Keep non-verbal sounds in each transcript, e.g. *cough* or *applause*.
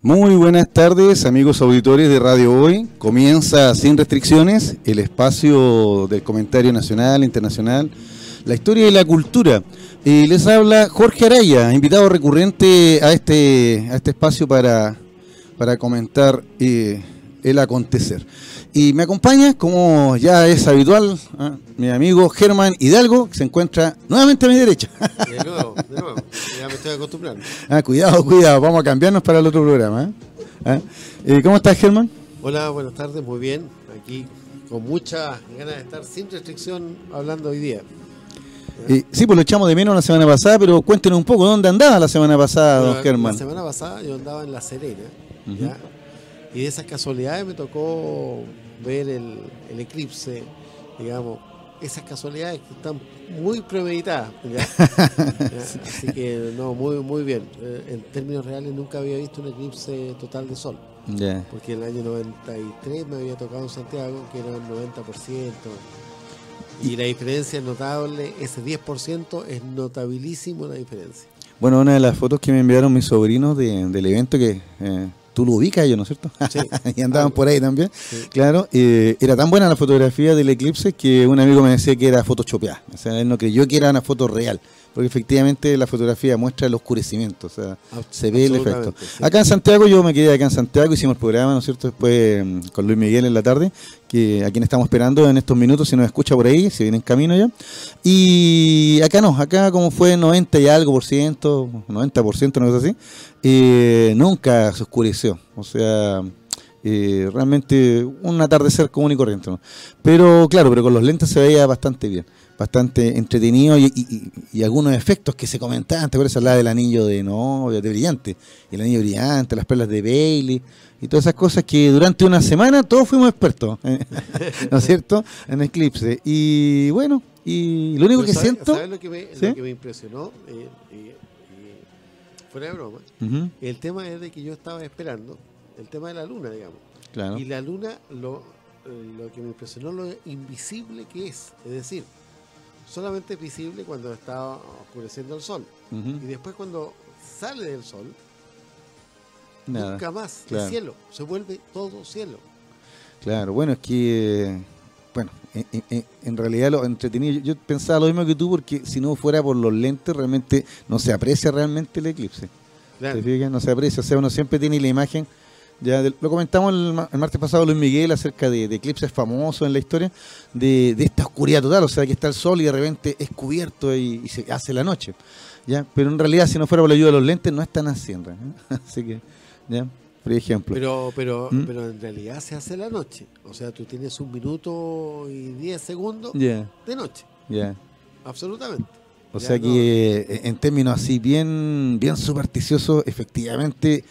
Muy buenas tardes, amigos auditores de Radio Hoy. Comienza sin restricciones el espacio del comentario nacional, internacional, la historia y la cultura. Y les habla Jorge Araya, invitado recurrente a este, a este espacio para, para comentar eh, el acontecer. Y me acompaña, como ya es habitual, ¿ah? mi amigo Germán Hidalgo, que se encuentra nuevamente a mi derecha. De nuevo, de nuevo. Ya me estoy acostumbrando. *laughs* Ah, cuidado, cuidado, vamos a cambiarnos para el otro programa. ¿eh? ¿Ah? Eh, ¿Cómo estás, Germán? Hola, buenas tardes, muy bien. Aquí con muchas ganas de estar sin restricción hablando hoy día. Eh, sí, pues lo echamos de menos la semana pasada, pero cuéntenos un poco, ¿dónde andaba la semana pasada, don Germán? La semana pasada yo andaba en La Serena, ¿ya? Y de esas casualidades me tocó ver el, el eclipse, digamos, esas casualidades que están muy premeditadas. *laughs* ¿ya? *laughs* ¿Ya? Así que, no, muy, muy bien. Eh, en términos reales nunca había visto un eclipse total de sol. Porque el año 93 me había tocado en Santiago, que era el 90%, y la diferencia es notable, ese 10% es notabilísimo la diferencia. Bueno, una de las fotos que me enviaron mis sobrinos de- del evento que eh, tú lo ubicas ellos, ¿no es cierto? Sí. *laughs* y andaban por ahí también. Sí. Claro, eh, era tan buena la fotografía del eclipse que un amigo me decía que era photoshopeada. O sea, él no creyó que era una foto real. Porque efectivamente la fotografía muestra el oscurecimiento, o sea, se ve el efecto. sí. Acá en Santiago, yo me quedé acá en Santiago, hicimos el programa, ¿no es cierto? Después mm, con Luis Miguel en la tarde, que a quien estamos esperando en estos minutos, si nos escucha por ahí, si viene en camino ya. Y acá no, acá como fue 90 y algo por ciento, 90 por ciento, una cosa así, eh, nunca se oscureció. O sea, eh, realmente un atardecer común y corriente. ¿no? Pero claro, pero con los lentes se veía bastante bien, bastante entretenido y, y- algunos efectos que se comentaban. ¿Te acuerdas? Hablaba del anillo de novia, de brillante, el anillo brillante, las perlas de Bailey y todas esas cosas que durante una semana todos fuimos expertos, ¿eh? *laughs* ¿no es cierto? En eclipse. Y bueno, y lo único Pero que ¿sabe- siento. ¿sabe lo que me, ¿Sí? lo que me impresionó? Eh, y- y fuera de broma, el tema es de que yo estaba esperando el tema de la luna, digamos. claro. Y la luna, lo, eh, lo que me impresionó, lo invisible que es. Es decir, solamente es visible cuando está oscureciendo el sol. Y después cuando sale del sol, nada. nunca más claro. es cielo. Se vuelve todo cielo. Claro, bueno, es que, eh, bueno, en, en- en realidad lo entretenido, yo, yo pensaba lo mismo que tú, porque si no fuera por los lentes, realmente no se aprecia realmente el eclipse. Claro. ¿Te fijas? No se aprecia, o sea, uno siempre tiene la imagen, ya lo comentamos el, el martes pasado Luis Miguel acerca de, de eclipses famosos en la historia, de, de esta oscuridad total, o sea, que está el sol y de repente es cubierto y, y se hace la noche. ¿ya? Pero en realidad, si no fuera por la ayuda de los lentes, no es tan así, en realidad, Así que, ¿ya? Por ejemplo. Pero, pero, ¿Mm? pero en realidad se hace la noche. O sea, tú tienes un minuto y diez segundos de noche. ya. Absolutamente. O Ya, sea no. que eh, en términos así bien, bien supersticiosos, efectivamente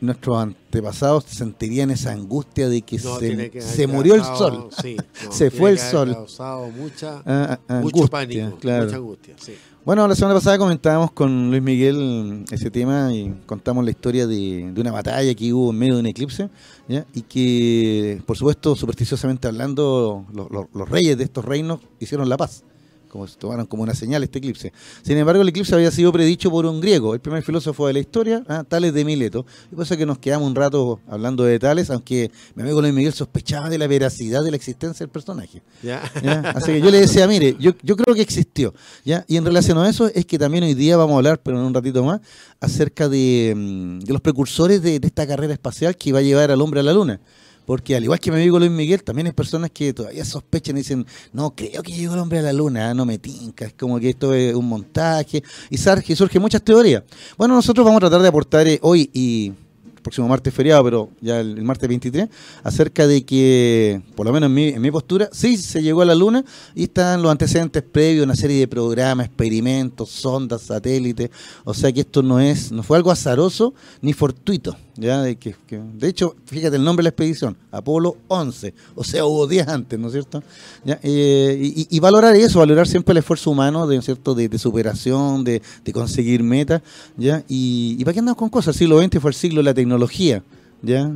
nuestros antepasados sentirían esa angustia de que No, se, que se murió el sol. sí, *laughs* no, Se fue el sol. causado mucha, Ah, ah, mucho angustia, pánico, claro. mucha angustia. Sí. Bueno, la semana pasada comentábamos con Luis Miguel ese tema y contamos la historia de, de una batalla que hubo en medio de un eclipse, ¿ya? y que, por supuesto, supersticiosamente hablando, los, los- los reyes de estos reinos hicieron la paz, como se tomaron como una señal este eclipse. Sin embargo, el eclipse había sido predicho por un griego, el primer filósofo de la historia, ¿ah? Tales de Mileto, y por eso que nos quedamos un rato hablando de Tales, aunque mi amigo Luis Miguel sospechaba de la veracidad de la existencia del personaje. ¿Ya? ¿ya? Así que yo le decía, mire, yo, yo creo que existió. ¿ya? Y en relación a eso es que también hoy día vamos a hablar, pero en un ratito más, acerca de, mm, de los precursores de, de esta carrera espacial que va a llevar al hombre a la luna. Porque al igual que mi amigo Luis Miguel, también hay personas que todavía sospechan y dicen, no, creo que llegó el hombre a la luna, ah, no me tinca, es como que esto es un montaje. Y surge, surgen muchas teorías. Bueno, nosotros vamos a tratar de aportar eh, hoy y el próximo martes feriado, pero ya el, el martes 23, acerca de que, por lo menos en mi, en mi postura, sí se llegó a la Luna y están los antecedentes previos, una serie de programas, experimentos, sondas, satélites, o sea que esto no es, no fue algo azaroso ni fortuito, ya de que, de hecho, fíjate el nombre de la expedición, Apolo 11, o sea, hubo 10 antes, ¿no es cierto? Ya, eh, y, valorar eso, valorar siempre el esfuerzo humano de, ¿cierto? de, superación, de, conseguir metas, ¿ya? Y, y para qué andamos con cosas, el siglo XX fue el siglo de la tecnología, ¿ya?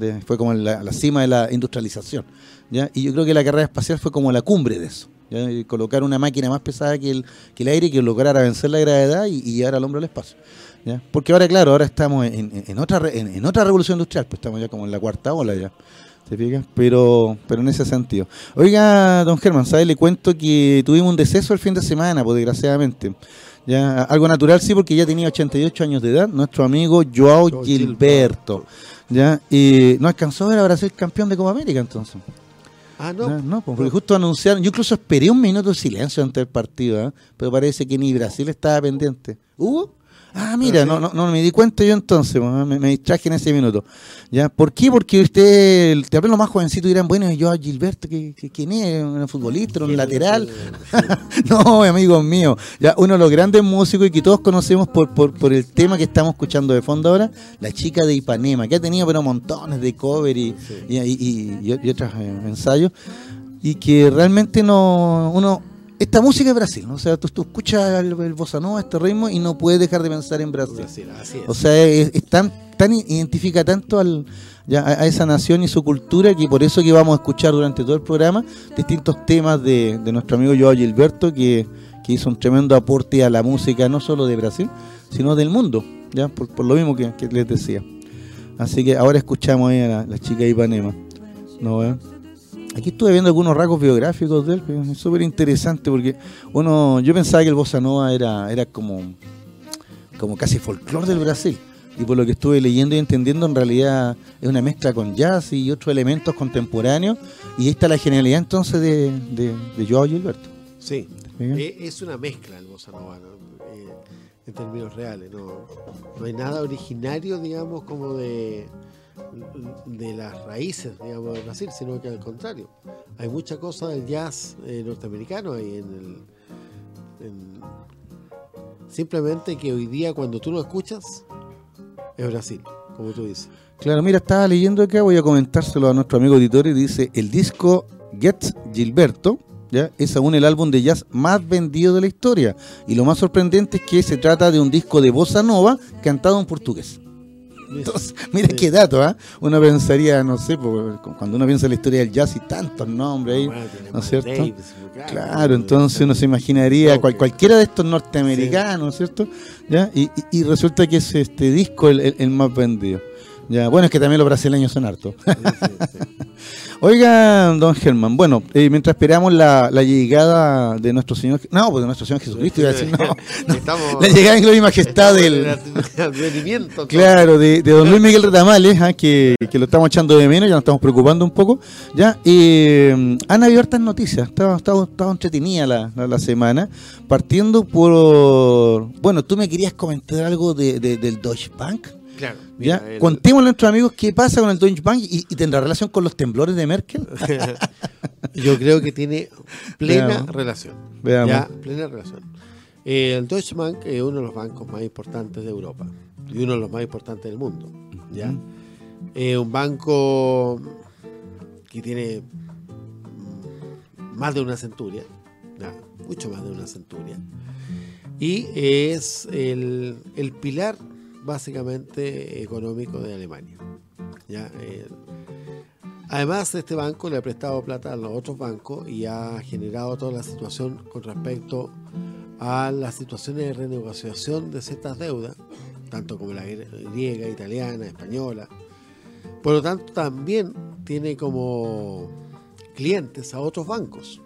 Eh, fue como la, cima de la industrialización, ¿ya? Y yo creo que la carrera espacial fue como la cumbre de eso, ¿ya? Colocar una máquina más pesada que el, que el aire que lograra vencer la gravedad y llevar al hombre al espacio. ¿Ya? Porque ahora, claro, ahora estamos en, en otra re- en, en otra revolución industrial, pues estamos ya como en la cuarta ola ya. ¿Se fija? Pero, pero en ese sentido. Oiga, don Germán, ¿sabes? Le cuento que tuvimos un deceso el fin de semana, pues desgraciadamente. Ya, algo natural sí, porque ya tenía 88 años de edad, nuestro amigo Joao Gilberto. ¿Ya? Y no alcanzó a ver a Brasil campeón de Copa América entonces. Ah, no. No, no, pues, porque justo anunciaron, yo incluso esperé un minuto de silencio antes del partido, ¿ah? pero parece que ni Brasil estaba pendiente. ¿Hubo? Ah, mira, Ah, sí. no, no, no me di cuenta yo entonces, me, me distraje en ese minuto. ¿Ya? ¿Por qué? Porque usted, tal vez los más jovencitos dirán, bueno, yo a Gilberto, ¿qué, qué- quién es? ¿Un futbolista? ¿Un lateral? *laughs* no, amigos míos, ya uno de los grandes músicos y que todos conocemos por, por, por el tema que estamos escuchando de fondo ahora, la chica de Ipanema, que ha tenido pero montones de cover y, Sí. y, y- y- y otros eh, ensayos, y que realmente no uno esta música es Brasil, ¿no? o sea, tú, tú escuchas el, el bossa nova, este ritmo, y no puedes dejar de pensar en Brasil. Brasil, así es. O sea, es, es tan, tan identifica tanto al, ya, a, a esa nación y su cultura que por eso que vamos a escuchar durante todo el programa distintos temas de, de nuestro amigo Joao Gilberto que, que hizo un tremendo aporte a la música no solo de Brasil, sino del mundo, ya por, por lo mismo que, que les decía. Así que ahora escuchamos ahí a la, la chica Ipanema. ¿No ve? Aquí estuve viendo algunos rasgos biográficos de él, que es súper interesante porque uno, yo pensaba que el bossa nova era, era como, como casi folclore del Brasil. Y por lo que estuve leyendo y entendiendo, en realidad es una mezcla con jazz y otros elementos contemporáneos. Y ahí está la genialidad entonces de, de, de Joao Gilberto. Sí. Eh, es una mezcla el bossa nova, ¿no? Eh, en términos reales. No, no hay nada originario, digamos, como de, de las raíces, digamos, de Brasil, sino que al contrario. Hay mucha cosa del jazz eh, norteamericano ahí en el... en- simplemente que hoy día cuando tú lo escuchas, es Brasil, como tú dices. Claro, mira, estaba leyendo acá, voy a comentárselo a nuestro amigo editor y dice, el disco Get Gilberto, ¿ya? es aún el álbum de jazz más vendido de la historia. Y lo más sorprendente es que se trata de un disco de bossa nova cantado en portugués. Entonces, *laughs* mira Sí. qué dato, ¿ah? Uno pensaría, no sé, cuando uno piensa en la historia del jazz y tantos nombres ahí, tiene ¿no es cierto? Davis, Claro, entonces uno se imaginaría cual- cualquiera de estos norteamericanos, ¿no es ¿cierto? ¿Ya? Y, y- y resulta que es este disco el, el- el más vendido. Ya, bueno, es que también los brasileños son hartos. Sí, sí, sí. *laughs* Oiga, don Germán, bueno, eh, mientras esperamos la, la llegada de nuestro Señor, no, pues de nuestro Señor Jesucristo, iba a decir, no, no, Estamos- la llegada en gloria y majestad del, el advenimiento, Claro, de, de don Luis Miguel Retamales, ah, que, que lo estamos echando de menos, ya nos estamos preocupando un poco. Ya, eh, han habido hartas noticias, estaba, estaba, estaba entretenida la, la, la semana, partiendo por... Bueno, tú me querías comentar algo de, de- del Deutsche Bank. Claro, ¿ya? mira, el- Contémosle a nuestros amigos qué pasa con el Deutsche Bank y, y tendrá relación con los temblores de Merkel. *laughs* Yo creo que tiene plena Veamos. relación. Veamos. Ya, plena relación. Eh, el Deutsche Bank es uno de los bancos más importantes de Europa y uno de los más importantes del mundo. ¿ya? Eh, un banco que tiene mm, más de una centuria, ya, mucho más de una centuria, y es el, el pilar básicamente económico de Alemania. Eh, Además, este banco le ha prestado plata a los otros bancos y ha generado toda la situación con respecto a las situaciones de renegociación de ciertas deudas, tanto como la griega, italiana, española. Por lo tanto, también tiene como clientes a otros bancos.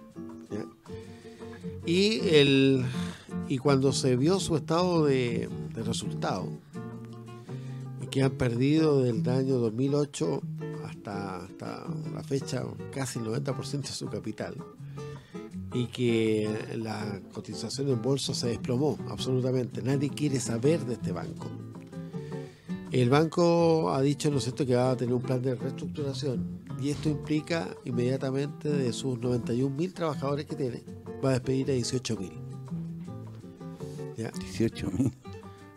Y, el, y cuando se vio su estado de resultado, que han perdido del año 2008 hasta, hasta la fecha casi el 90% de su capital y que la cotización en bolsa se desplomó absolutamente. Nadie quiere saber de este banco. El banco ha dicho, ¿no es cierto?, que va a tener un plan de reestructuración y esto implica inmediatamente de sus 91 mil trabajadores que tiene, va a despedir a 18 mil. 18 mil.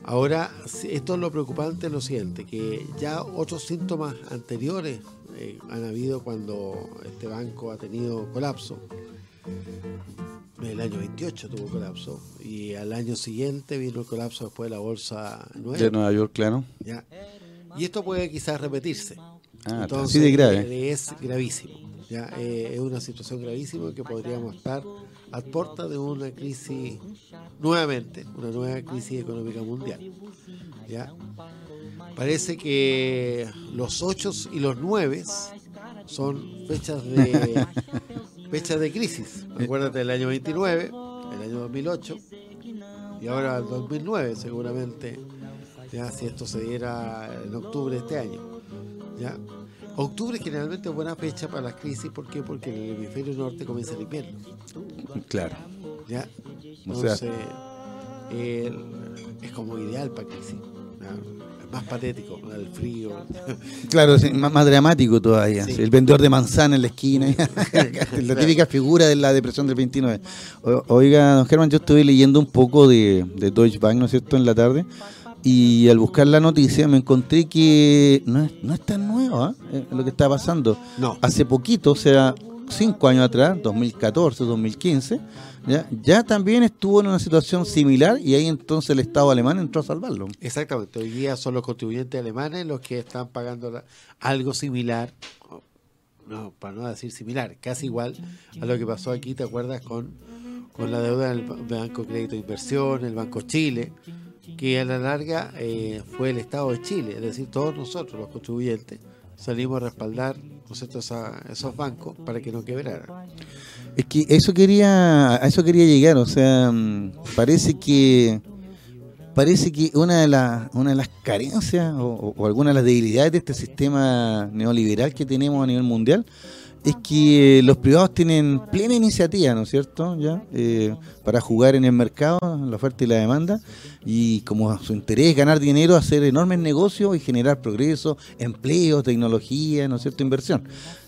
Ahora, si- esto es lo preocupante, lo siguiente, que ya otros síntomas anteriores eh, han habido cuando este banco ha tenido colapso. El año 28 tuvo colapso y al año siguiente vino el colapso después de la bolsa nueva. De Nueva York, claro. ¿ya? Y esto puede quizás repetirse. Ah, Entonces, así de grave. eh, es gravísimo. ¿ya? Eh, es una situación gravísima que podríamos estar a puerta de una crisis nuevamente, una nueva crisis económica mundial. ¿ya? Parece que los 8 y los 9 son fechas de *laughs* fechas de crisis. Acuérdate del año 29, el año 2008 y ahora el 2009 seguramente, ya si esto se diera en octubre de este año. ¿ya? Octubre generalmente es buena fecha para las crisis, ¿por qué? Porque en el hemisferio norte comienza el invierno. Claro. ¿ya? O sea- Entonces, es como ideal para. ¿ya? Es más patético, el frío. Claro, sí, más, más dramático todavía. Sí. sí, El vendedor de manzana en la esquina. *laughs* la típica figura de la depresión del 29. O- Oiga, don Germán, yo estuve leyendo un poco de, de Deutsche Bank, ¿no es cierto?, en la tarde. Y al buscar la noticia me encontré que no es, no es tan nuevo ¿ah? Eh, lo que está pasando. No. Hace poquito, o sea, cinco años atrás, 2014, 2015, ya, también estuvo en una situación similar y ahí entonces el Estado alemán entró a salvarlo. Exactamente, hoy día son los contribuyentes alemanes los que están pagando algo similar, no, para no decir similar, casi igual a lo que pasó aquí, ¿te acuerdas? Con, la deuda del Ba- Banco Crédito de Inversión, el Banco Chile, que a la larga eh, fue el Estado de Chile, es decir, todos nosotros, los contribuyentes, salimos a respaldar esos bancos para que no quebraran. Es que eso quería, a eso quería llegar, o sea, mm, parece que parece que una de las una de las carencias o, o- o alguna de las debilidades de este sistema neoliberal que tenemos a nivel mundial es que los privados tienen plena iniciativa, ¿no es cierto? Ya eh, para jugar en el mercado, la oferta y la demanda, y como su interés es ganar dinero, hacer enormes negocios y generar progreso, empleo, tecnología, ¿no es cierto? Inversión.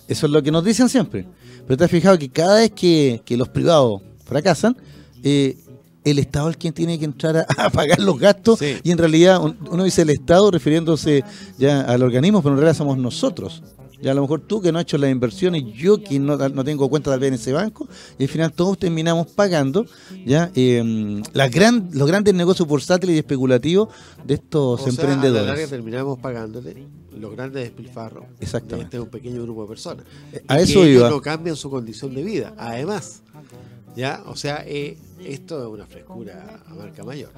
Eso es lo que nos dicen siempre. Pero te has fijado que cada vez que, que los privados fracasan, eh, el Estado es quien tiene que entrar a, *laughs* a pagar los gastos Sí. y en realidad un- uno dice el Estado refiriéndose ya al organismo, pero en realidad somos nosotros. Ya a lo mejor tú que no has hecho las inversiones, yo que no, no tengo cuenta tal vez en ese banco, y al final todos terminamos pagando ya eh, las gran, los grandes negocios bursátiles y especulativos de estos O sea, a la larga emprendedores. terminamos pagándole los grandes despilfarros Exactamente. de este un pequeño grupo de personas. A Y eso que ellos iba. no cambian su condición de vida. Además, ya, o sea, eh, esto es una frescura a marca mayor.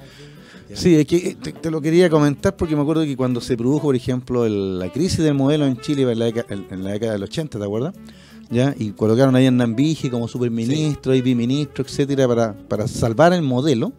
¿ya? Sí, es que eh, te, te lo quería comentar porque me acuerdo que cuando se produjo, por ejemplo, el- la crisis del modelo en Chile en la, década, en la década del 80, ¿te acuerdas? ¿Ya? Y colocaron ahí a Nambije como superministro y biministro, etcétera, para, para salvar el modelo.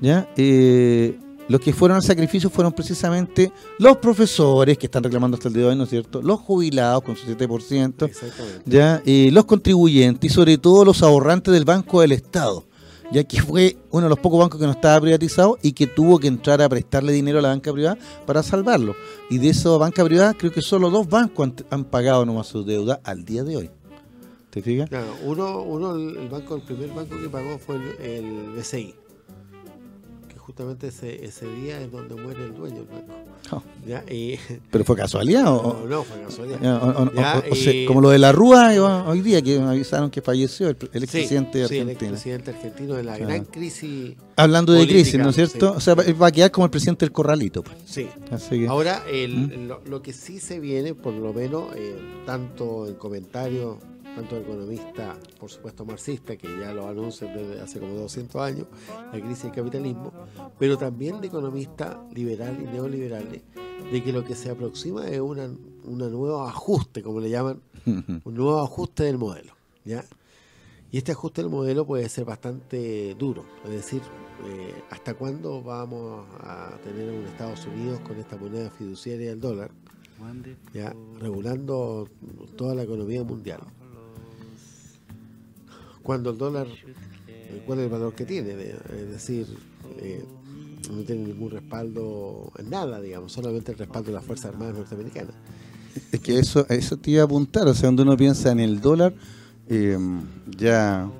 ¿ya? Eh, los que fueron al sacrificio fueron precisamente los profesores que están reclamando hasta el día de hoy, ¿no es cierto? Los jubilados con su 7%, Exactamente. ya eh, los contribuyentes y sobre todo los ahorrantes del Banco del Estado, ya que fue uno de los pocos bancos que no estaba privatizado y que tuvo que entrar a prestarle dinero a la banca privada para salvarlo. Y de esa banca privada creo que solo dos bancos han, han pagado nomás su deuda al día de hoy. ¿Te fijas? Claro, uno, uno, el el banco, el primer banco que pagó fue el, el BCI. Justamente ese, ese día es donde muere el dueño del banco. Oh, ¿ya? Y, ¿Pero fue casualidad o, no, no, fue casualidad. ya, o- Ya, o- o sea, y- como lo de la Rúa hoy día que avisaron que falleció el, el expresidente de sí, el Argentina? expresidente argentino de la Claro. gran crisis. Hablando de política, crisis, ¿no es cierto? sí. O sea, va va a quedar como el presidente del corralito. pues. Sí. Así que, Ahora, el- ¿Mm? lo, lo que sí se viene, por lo menos, eh, tanto en comentarios, tanto de economistas, por supuesto marxistas, que ya lo anuncian desde hace como 200 años, la crisis del capitalismo, pero también de economistas liberales y neoliberales, de que lo que se aproxima es una, una nuevo ajuste, como le llaman, *laughs* un nuevo ajuste del modelo. ¿ya? Y este ajuste del modelo puede ser bastante duro, es decir, eh, ¿hasta cuándo vamos a tener un Estados Unidos con esta moneda fiduciaria del dólar, ya regulando toda la economía mundial? Cuando el dólar, eh, ¿cuál es el valor que tiene? Es decir, eh, no tiene ningún respaldo en nada, digamos, solamente el respaldo de las Fuerzas Armadas norteamericanas. Es que eso, eso te iba a apuntar, o sea, cuando uno piensa en el dólar, eh, ya...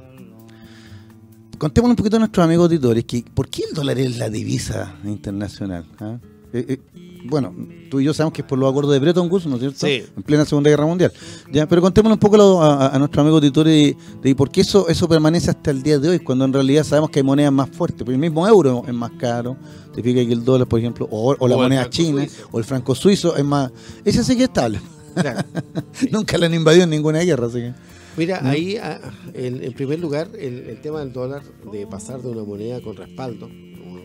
Contémosle un poquito a nuestros amigos auditores, que ¿por qué el dólar es la divisa internacional? ah? Eh, eh, bueno, tú y yo sabemos que es por los acuerdos de Bretton Woods, ¿no es cierto? Sí. En plena Segunda Guerra Mundial. Ya, pero contémosle un poco a, a nuestros amigos auditores de, de por qué eso, eso permanece hasta el día de hoy, cuando en realidad sabemos que hay monedas más fuertes, porque el mismo euro es más caro, te fija que el dólar, por ejemplo, o, o la O moneda china, suizo. o el franco suizo es más... Ese sí que es estable. Claro. *laughs* Nunca la han invadido en ninguna guerra, así que. Mira, ahí ah, el- en primer lugar el, el tema del dólar, de pasar de una moneda con respaldo,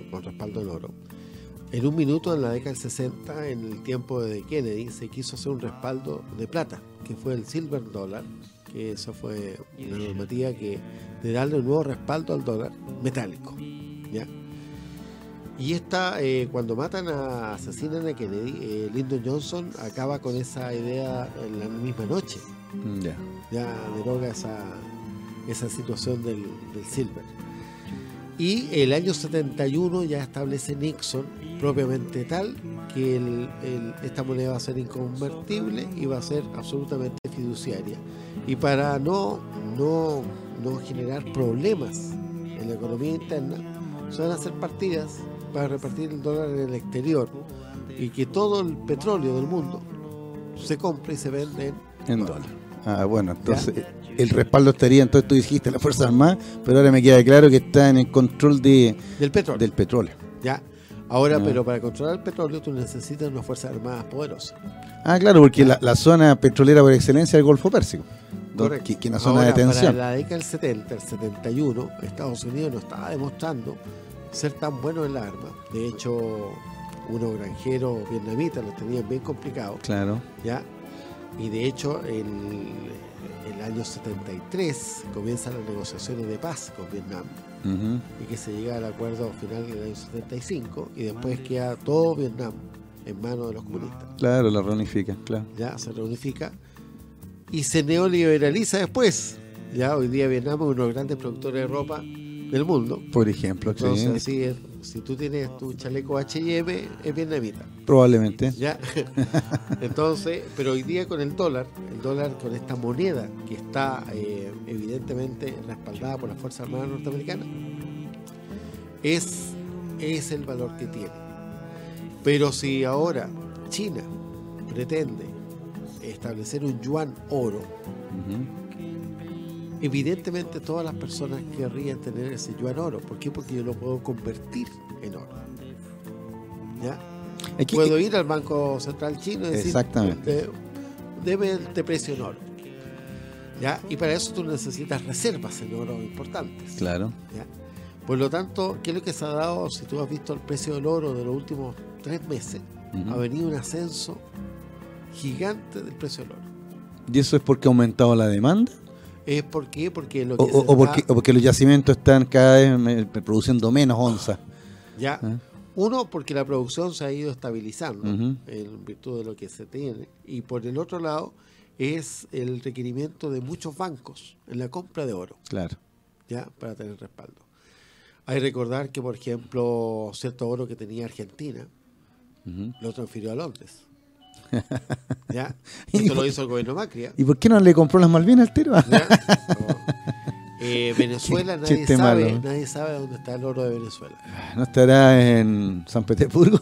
con respaldo en oro, En un minuto, en la década del 60, en el tiempo de Kennedy, se quiso hacer un respaldo de plata, que fue el silver dollar, que eso fue una normativa que de darle un nuevo respaldo al dólar metálico. ¿ya? Y esta, eh, cuando matan a, asesinan a Kennedy, eh, Lyndon Johnson acaba con esa idea en la misma noche. Ya. Ya deroga esa, esa situación del, del silver. Y el año 71 ya establece Nixon propiamente tal que el- el- esta moneda va a ser inconvertible y va a ser absolutamente fiduciaria. Y para no, no, no generar problemas en la economía interna, se van a hacer partidas para repartir el dólar en el exterior y que todo el petróleo del mundo se compre y se vende en En dólar. Ah, bueno, entonces el respaldo estaría, entonces tú dijiste las Fuerzas Armadas, pero ahora me queda claro que está en el control de, del petróleo. del petróleo. ¿ya? Ahora, pero para controlar el petróleo tú necesitas unas fuerzas armadas poderosas. Ah, claro, porque la, la zona petrolera por excelencia es el Golfo Pérsico, Correcto. que, que es una zona Ahora, de tensión. Para la década del 70, el 71, Estados Unidos no estaba demostrando ser tan bueno en la arma. De hecho, unos granjeros vietnamitas los tenían bien complicados, Claro. ¿ya? Y de hecho, el, el año 73 comienzan las negociaciones de paz con Vietnam Y que se llega al acuerdo final del año 75 y después queda todo Vietnam en manos de los comunistas. Claro, la reunifica, claro. Ya se reunifica y se neoliberaliza después. Ya hoy día Vietnam es uno de los grandes productores de ropa del mundo. Por ejemplo, sí, Entonces, así es, si tú tienes tu chaleco H&M, es vietnamita. probablemente. ¿ya? *laughs* Entonces, pero hoy día con el dólar, el dólar con esta moneda que está eh, evidentemente respaldada por las Fuerzas Armadas norteamericanas, es, es el valor que tiene. Pero si ahora China pretende establecer un yuan oro, Ujú. Evidentemente todas las personas querrían tener ese yuan oro. ¿Por qué? Porque yo lo puedo convertir en oro. ¿Ya? Que- Puedo ir al Banco Central Chino y decir, Exactamente. "De- deme este precio en oro. ¿Ya? Y para eso tú necesitas reservas en oro importantes. Claro. ¿ya? Por lo tanto, ¿qué es lo que se ha dado? Si tú has visto el precio del oro de los últimos tres meses, ha venido un ascenso gigante del precio del oro. ¿Y eso es porque ha aumentado la demanda? ¿Es por qué? Porque lo ¿O, que o- porque, está- o porque los yacimientos están cada vez produciendo menos onzas? ya, ¿Ah? uno, porque la producción se ha ido estabilizando en virtud de lo que se tiene. Y por el otro lado, es el requerimiento de muchos bancos en la compra de oro. Claro. ¿ya? para tener respaldo. Hay que recordar que, por ejemplo, cierto oro que tenía Argentina lo transfirió a Londres. *laughs* ¿Ya? *laughs* Esto lo hizo el gobierno Macri. ¿ya? ¿Y por qué no le compró las Malvinas al tiro? No. *laughs* Eh, Venezuela, nadie sabe, malo. nadie sabe dónde está el oro de Venezuela. ¿No estará en San Petersburgo?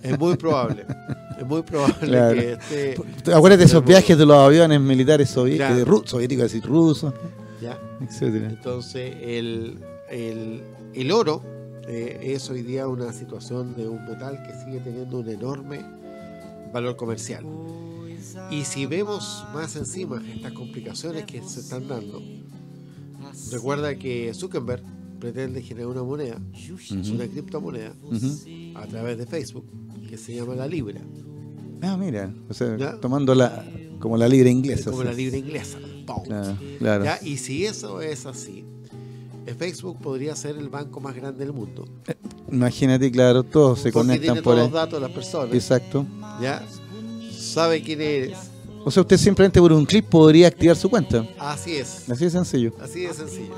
Es muy probable. Es muy probable Claro. que esté. Acuérdate de esos viajes de los aviones militares sovi- Claro. soviéticos, decir, rusos, ¿ya? etcétera. Entonces, el, el, el oro eh, es hoy día una situación de un metal que sigue teniendo un enorme valor comercial. Y si vemos más encima estas complicaciones que se están dando, recuerda que Zuckerberg pretende generar una moneda, una criptomoneda, Ujú. a través de Facebook, que se llama la Libra, Ah, mira, o sea, Ya. tomando la como la libra inglesa. como sí. la Libra inglesa. ¡pum! Claro. Y si eso es así, Facebook podría ser el banco más grande del mundo. Imagínate, claro, todos se porque conectan tiene por todos ahí. los datos de las personas. Exacto. ¿Ya? Sabe quién eres. O sea, usted simplemente por un clip podría activar su cuenta. Así es. Así de sencillo. Así de sencillo.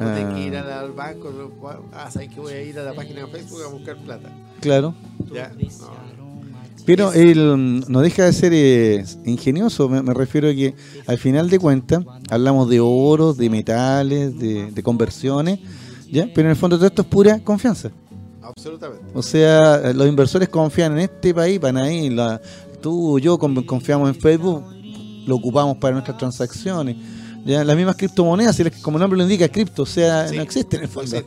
No, No tenés que ir Ah. al, al banco. no, ah, sabes que voy a ir a la página de Facebook a buscar plata. Claro. ¿Ya? No. Pero él no deja de ser eh, ingenioso, me, me refiero a que al final de cuentas hablamos de oro, de metales, de, de conversiones, ¿ya? pero en el fondo todo esto es pura confianza. Absolutamente. O sea, los inversores confían en este país, Panaí, la, tú, yo con- confiamos en Facebook, lo ocupamos para nuestras transacciones. ¿Ya? Las mismas criptomonedas, si les- como el nombre lo indica, cripto, o sea, Sí, no existen en el fondo.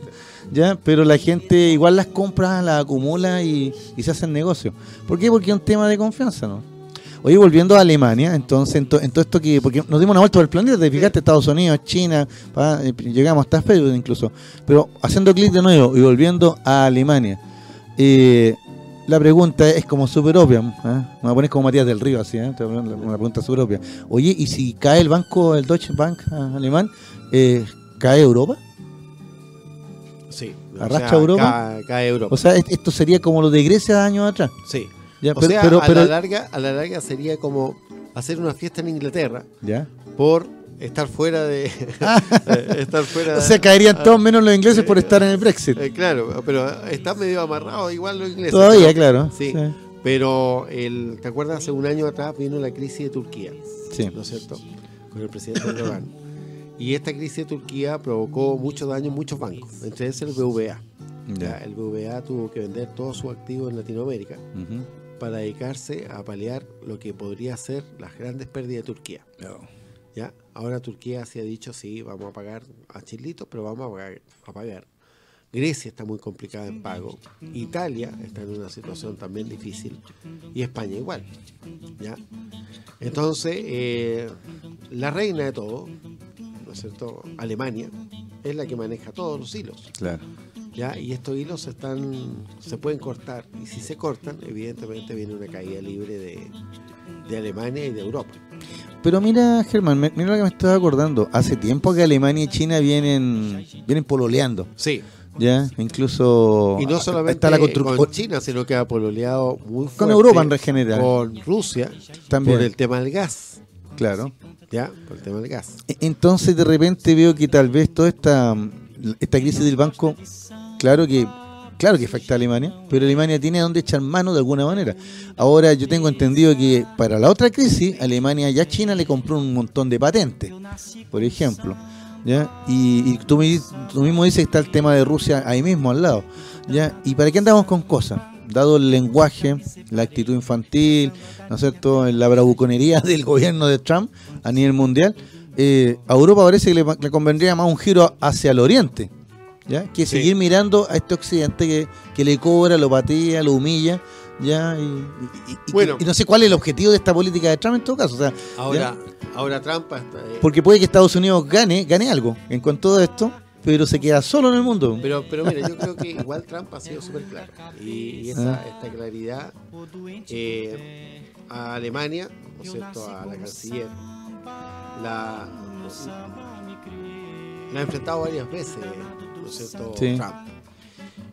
¿ya? Pero la gente igual las compra, las acumula y, y se hacen negocios. ¿Por qué? Porque es un tema de confianza, ¿no? Oye, volviendo a Alemania, entonces, en, to- en todo esto que, porque nos dimos una vuelta por el planeta, te fijaste, Estados Unidos, China, pa, eh, llegamos hasta Facebook incluso, pero haciendo clic de nuevo y volviendo a Alemania, eh, La pregunta es como súper obvia. ¿eh? Me poner como Matías del Río, así, ¿eh? Una pregunta súper obvia. Oye, ¿y si cae el banco, el Deutsche Bank ah, alemán, eh, cae Europa? Sí. ¿Arrastra Europa? Cae, cae Europa. O sea, est- esto sería como lo de Grecia años atrás. sí. Ya, o pero, sea, pero, a, la larga, a la larga sería como hacer una fiesta en Inglaterra ya. por estar fuera de. *laughs* *laughs* eh, estar fuera O sea, caerían ah, todos menos los ingleses por estar en el Brexit. eh, claro, pero está medio amarrado igual los ingleses. Todavía, claro. Sí. Pero el, ¿te acuerdas? Hace un año atrás vino la crisis de Turquía. Sí. ¿no es cierto? Con el presidente Erdogan. Y esta crisis de Turquía provocó mucho daño en muchos bancos, entre ellos el BVA. Ya. Ya, El BVA tuvo que vender todos sus activos en Latinoamérica para dedicarse a paliar lo que podría ser las grandes pérdidas de Turquía. ¿Ya? Ahora Turquía se ha dicho, sí, vamos a pagar a Chilito, pero vamos a pagar, a pagar. Grecia está muy complicada en pago. Italia está en una situación también difícil. Y España igual. ¿ya? Entonces, eh, la reina de todo, ¿no es cierto? Alemania, es la que maneja todos los hilos. Claro. ¿ya? Y estos hilos están, se pueden cortar. Y si se cortan, evidentemente viene una caída libre de, de Alemania y de Europa. Pero mira, Germán, mira lo que me estaba acordando. Hace tiempo que Alemania y China vienen, vienen pololeando. Sí, Ya, incluso Y no solamente está la con China, sino que ha pololeado muy fuerte Con Europa en general. Con Rusia, También. por el tema del gas. Claro. ¿Ya? Por el tema del gas. E- Entonces de repente veo que tal vez toda esta, esta crisis del banco, claro que claro que afecta a Alemania, pero Alemania tiene donde echar mano de alguna manera. Ahora yo tengo entendido que para la otra crisis, Alemania ya a China le compró un montón de patentes, por ejemplo. ¿ya? Y, y tú, tú mismo dices que está el tema de Rusia ahí mismo, al lado. ¿ya? ¿Y para qué andamos con cosas? Dado el lenguaje, la actitud infantil, ¿no es cierto?, la bravuconería *laughs* del gobierno de Trump a nivel mundial, eh, a Europa parece que le, le convendría más un giro hacia el oriente, ¿ya? que Sí. seguir mirando a este occidente que, que le cobra, lo patea, lo humilla. ¿ya? Y, y- y- Bueno. y no sé cuál es el objetivo de esta política de Trump en todo caso. O sea, Ahora, ahora Trump eh, porque puede que Estados Unidos gane, gane algo en cuanto a esto, pero se queda solo en el mundo. Pero, pero mira, yo creo que igual Trump ha sido súper claro. Y, y esa, Ah. esta claridad eh, a Alemania, ¿no es cierto?, a la canciller, la, la ha enfrentado varias veces, ¿no es cierto?, Sí. Trump.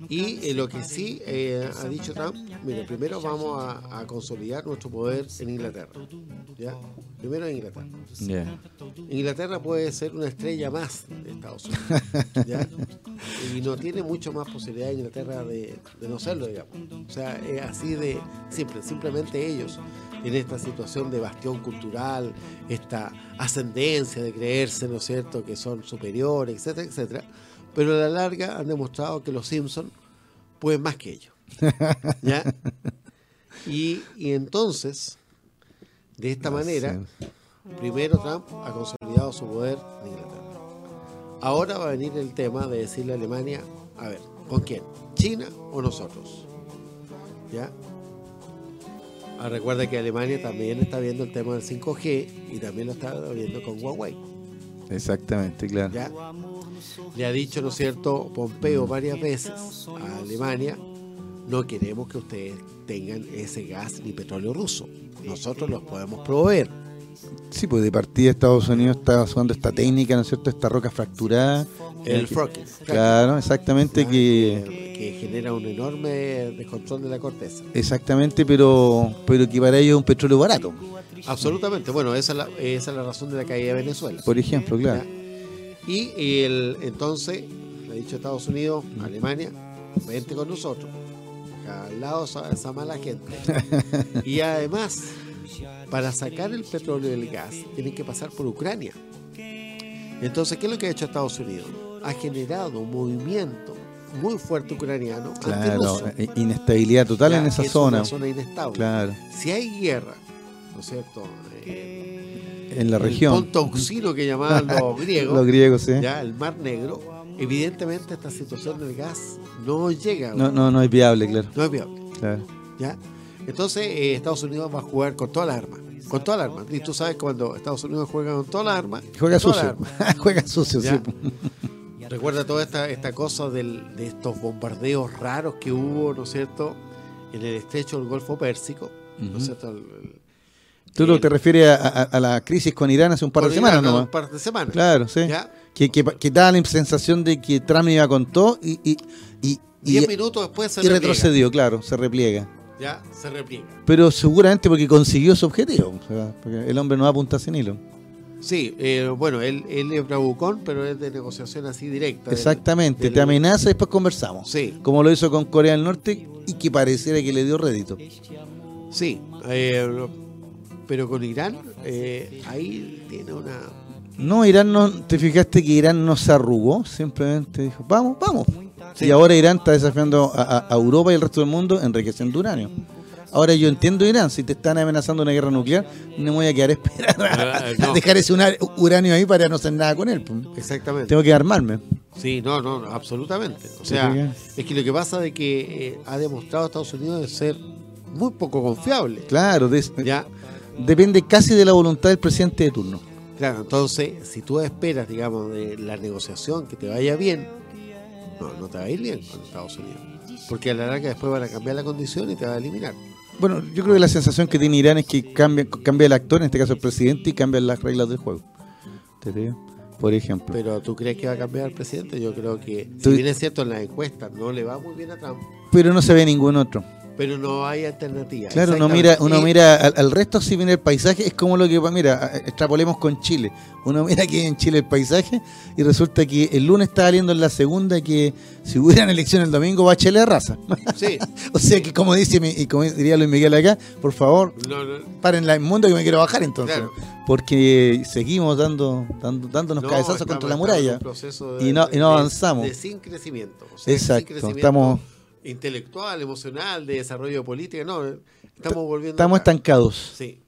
Y eh, lo que sí eh, ha dicho Trump, mire, primero vamos a, a consolidar nuestro poder en Inglaterra. ¿ya? Primero en Inglaterra. Inglaterra puede ser una estrella más de Estados Unidos. ¿ya? *laughs* Y no tiene mucho más posibilidad Inglaterra de, de no serlo, digamos. O sea, es así de simple. Simplemente ellos, en esta situación de bastión cultural, esta ascendencia de creerse, ¿no es cierto?, que son superiores, etcétera, etcétera. Pero a la larga han demostrado que los Simpsons pueden más que ellos. *laughs* ¿ya? Y, y entonces, de esta manera, Primero Trump ha consolidado su poder en Inglaterra. Ahora va a venir el tema de decirle a Alemania, a ver, ¿con quién? ¿China o nosotros? ¿Ya? Ah, recuerda que Alemania también está viendo el tema del 5G y también lo está viendo con Huawei. Exactamente, claro. ¿ya? Le ha dicho, ¿no es cierto, Pompeo varias veces a Alemania, no queremos que ustedes tengan ese gas ni petróleo ruso. Nosotros los podemos proveer. Sí, pues de partida Estados Unidos está usando esta técnica, ¿no es cierto? Esta roca fracturada. El que- fracking. Claro, exactamente que que genera un enorme descontrol de la corteza. exactamente, pero pero que para ellos es un petróleo barato, Absolutamente. Bueno, esa es la, esa es la razón de la caída de Venezuela. por ejemplo, claro. Y el, entonces, le ha dicho Estados Unidos, Alemania, vente con nosotros. Acá al lado esa, esa mala gente. *laughs* Y además, para sacar el petróleo y el gas, tienen que pasar por Ucrania. Entonces, ¿qué es lo que ha hecho Estados Unidos? Ha generado un movimiento muy fuerte ucraniano Claro, eh, inestabilidad total ya, en esa es zona. Una zona inestable. Claro, Si hay guerra, ¿no es cierto? Eh, en la el región. ponto auxino que llamaban los *laughs* griegos, Los griegos, sí. ya el Mar Negro, evidentemente esta situación del gas no llega, No, no, no es viable, claro. no es viable. claro. ¿ya? Entonces eh, Estados Unidos va a jugar con todas las armas, con todas las armas. Y tú sabes cuando Estados Unidos juega con todas las armas, Juega sucio. armas. *laughs* Juega sucio, Ya. sí. *laughs* Recuerda toda esta, esta cosa del- de estos bombardeos raros que hubo, ¿no es cierto? en el estrecho del Golfo Pérsico, ¿no es cierto? El- Tú te refieres a, a- a la crisis con Irán hace un par de con semanas Irán, nomás. Un par de semanas. Claro, sí. ¿ya? Que, que, que daba la sensación de que Trump iba con todo y, y, y, y- Diez minutos después se y repliega, retrocedió, claro, se repliega. Ya, se repliega. Pero seguramente porque consiguió su objetivo. o sea, porque el hombre no apunta sin hilo. Sí, eh, bueno, él, él es bravucón, pero es de negociación así directa. del- Exactamente, del- te amenaza y después conversamos. Sí, Como lo hizo con Corea del Norte y que pareciera que le dio rédito. sí. eh, pero con Irán, eh, ahí tiene una... No, Irán no, te fijaste que Irán no se arrugó, simplemente dijo, vamos, vamos. Sí. Y ahora Irán está desafiando a, a- a Europa y el resto del mundo enriqueciendo uranio. Ahora yo entiendo Irán, si te están amenazando una guerra nuclear, no me voy a quedar a esperar a, a no. dejar ese uranio ahí para no hacer nada con él. pues. Exactamente. Tengo que armarme. Sí, no, no, absolutamente. O ¿Te sea, es que lo que pasa es que eh, ha demostrado Estados Unidos de ser muy poco confiable. Claro, de- Ya, depende casi de la voluntad del presidente de turno. claro, entonces, si tú esperas, digamos, de la negociación que te vaya bien, no, no te va a ir bien con Estados Unidos. Porque a la larga después van a cambiar la condición y te va a eliminar. Bueno, yo creo que la sensación que tiene Irán es que cambia, cambia el actor, en este caso el presidente, y cambian las reglas del juego. ¿Te digo? Por ejemplo. Pero ¿tú crees que va a cambiar el presidente? Yo creo que, si bien es cierto, en las encuestas no le va muy bien a Trump, Pero no se ve ningún otro. Pero no hay alternativa. Claro, uno mira, uno mira al, al resto si viene el paisaje, es como lo que, mira, a- extrapolemos con Chile. Uno *laughs* mira aquí en Chile el paisaje y resulta que el lunes está saliendo en la segunda que si hubieran elecciones el domingo va a Chile a raza. Sí, *laughs* o sea que como dice y como diría Luis Miguel acá, por favor, no, no, paren la mundo que me quiero bajar entonces. Claro. Porque seguimos dando, dando dándonos no, cabezazos contra la muralla. y no- y no avanzamos. De, sin crecimiento. o sea, Exacto, sin crecimiento estamos- intelectual, emocional, de desarrollo político. No, estamos volviendo. Estamos estancados. Sí.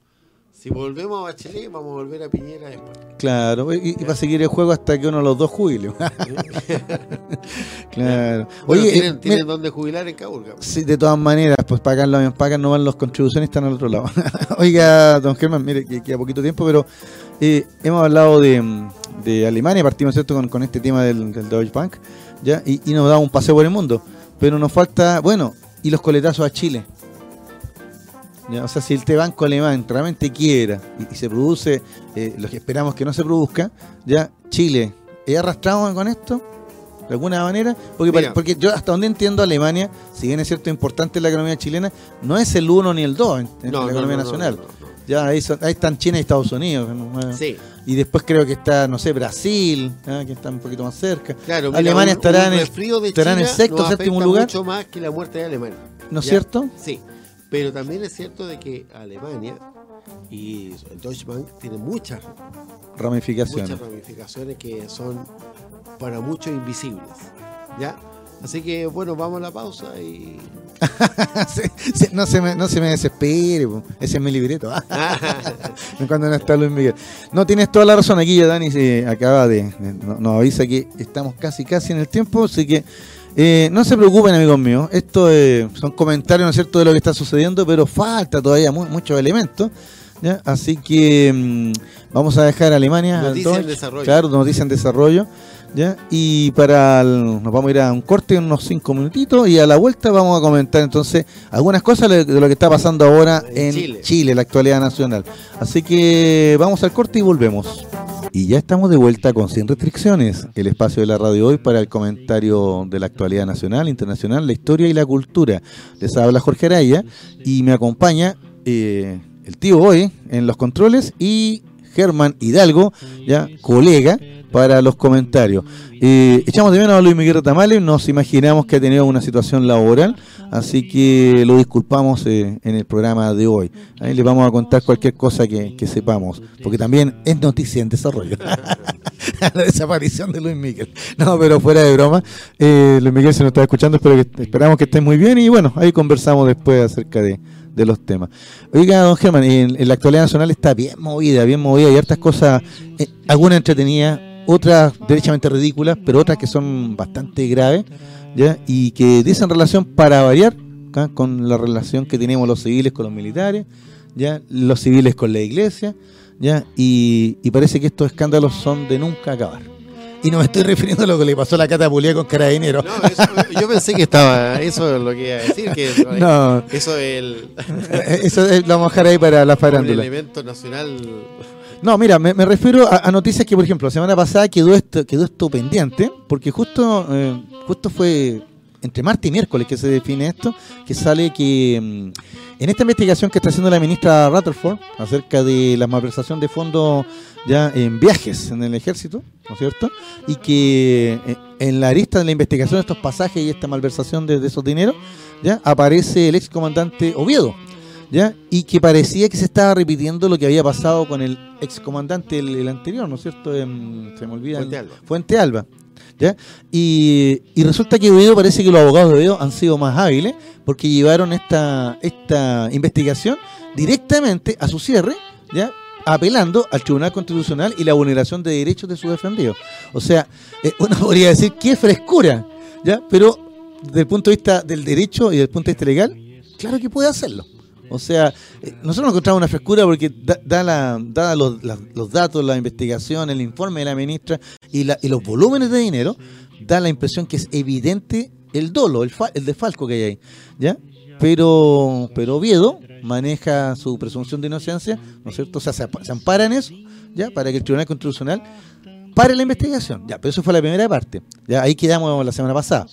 Si volvemos a Bachelet, vamos a volver a Piñera después. Claro, y, y va a seguir el juego hasta que uno de los dos jubile. *laughs* claro. Bueno, Oye, eh, tienen, mira- tienen donde jubilar en Caburga. Sí, de todas maneras, pues pagan, lo- pagan no van las contribuciones, están al otro lado. *laughs* Oiga, don Germán, mire, que queda poquito tiempo, pero eh, hemos hablado de, de Alemania, partimos ¿cierto? Con, con este tema del, del Deutsche Bank, ¿ya? Y, y nos da un paseo por el mundo. Pero nos falta, bueno, y los coletazos a Chile. ¿Ya? O sea, si el T Banco alemán realmente quiera y, y se produce eh, lo que esperamos que no se produzca, ya Chile, ¿es arrastrado con esto? De alguna manera, porque, Mira. porque yo hasta donde entiendo Alemania, si bien es cierto importante la economía chilena, no es el 1 ni el 2 en, la economía nacional. no, no, Ya ahí, son- ahí están China y Estados Unidos. ¿no? no. Sí, Y después creo que está, no sé, Brasil, ¿ah? que está un poquito más cerca. claro. mira, Alemania un- estará un en el- estará en el sexto, séptimo lugar. mucho más que la muerte de Alemania. ¿No es cierto? Sí, pero también es cierto de que Alemania y el Deutsche Bank tienen muchas, Ramificaciones. muchas ramificaciones que son para muchos invisibles. ¿Ya? Así que bueno, vamos a la pausa y. *laughs* No, se me, no se me desespere, po. ese es mi libreto. *laughs* *laughs* Cuando no está Luis Miguel. No, tienes toda la razón. Aquí ya Dani se acaba de. de- no- nos avisa que estamos casi, casi en el tiempo. Así que eh, no se preocupen, amigos míos. Esto eh, son comentarios, ¿no es cierto?, de lo que está sucediendo, pero falta todavía mu- muchos elementos. ¿ya? Así que mm, vamos a dejar a Alemania. al Noticia en desarrollo. Claro, noticia en desarrollo. ¿Ya? Y para el- nos vamos a ir a un corte en unos cinco minutitos y a la vuelta vamos a comentar entonces algunas cosas de lo que está pasando ahora En en, Chile. Chile. la actualidad nacional. Así que vamos al corte y volvemos. Y ya estamos de vuelta con Sin Restricciones, el espacio de la radio hoy para el comentario de la actualidad nacional, internacional, la historia y la cultura. Les habla Jorge Araya y me acompaña eh, el tío hoy en los controles y Germán Hidalgo, ya colega, para los comentarios. Eh, echamos de menos a Luis Miguel Tamales, nos imaginamos que ha tenido una situación laboral, así que lo disculpamos eh, en el programa de hoy. Ahí les vamos a contar cualquier cosa que, sepamos, porque también es noticia en desarrollo. *laughs* la desaparición de Luis Miguel. No, pero fuera de broma, eh, Luis Miguel se nos está escuchando, espero que, esperamos que esté muy bien y bueno, ahí conversamos después acerca de, los temas. Oiga, don Germán, en, la actualidad nacional está bien movida, bien movida y hartas cosas, eh, algunas otras derechamente ridículas, pero otras que son bastante graves, ¿ya? Y que dicen relación para variar ¿ca? con la relación que tenemos los civiles con los militares, ¿ya? Los civiles con la iglesia, ¿ya? Y, y parece que estos escándalos son de nunca acabar. Y no me estoy refiriendo a lo que le pasó a la catapulía con carabinero. No, eso, yo pensé que estaba, eso es lo que iba a decir, que no. eso es el... *laughs* eso es, lo vamos a dejar ahí para la farándula. Un elemento nacional... No, mira, me, refiero a, noticias que, por ejemplo, la semana pasada quedó esto, quedó esto pendiente, porque justo, eh, justo fue entre martes y miércoles que se define esto, que sale que mm, en esta investigación que está haciendo la ministra Rutherford acerca de la malversación de fondos ya en viajes en el ejército, ¿no es cierto? Y que eh, en la lista de la investigación de estos pasajes y esta malversación de, esos dineros, ya aparece el excomandante Oviedo, ¿ya? Y que parecía que se estaba repitiendo lo que había pasado con el excomandante el, el anterior, ¿no es cierto? se me olvida. Fuente Alba. Fuente Alba. ¿Ya? Y, resulta que Oviedo parece que los abogados de Oviedo han sido más hábiles porque llevaron esta, esta investigación directamente a su cierre, ¿ya? apelando al Tribunal Constitucional y la vulneración de derechos de sus defendidos. O sea, eh, uno *laughs* podría decir qué frescura, ¿ya? Pero desde el punto de vista del derecho y desde el punto de vista legal, claro que puede hacerlo. O sea, eh, nosotros nos encontramos una frescura porque da, la, da los, los, datos, la investigación, el informe de la ministra y, la, y los volúmenes de dinero, da la impresión que es evidente el dolo, el, el desfalco que hay ahí. ¿ya? Pero, pero Oviedo maneja su presunción de inocencia, ¿no es cierto? O sea, se, ampara en eso, ¿ya? Para que el Tribunal Constitucional pare la investigación. Ya, pero eso fue la primera parte. Ya, ahí quedamos la semana pasada.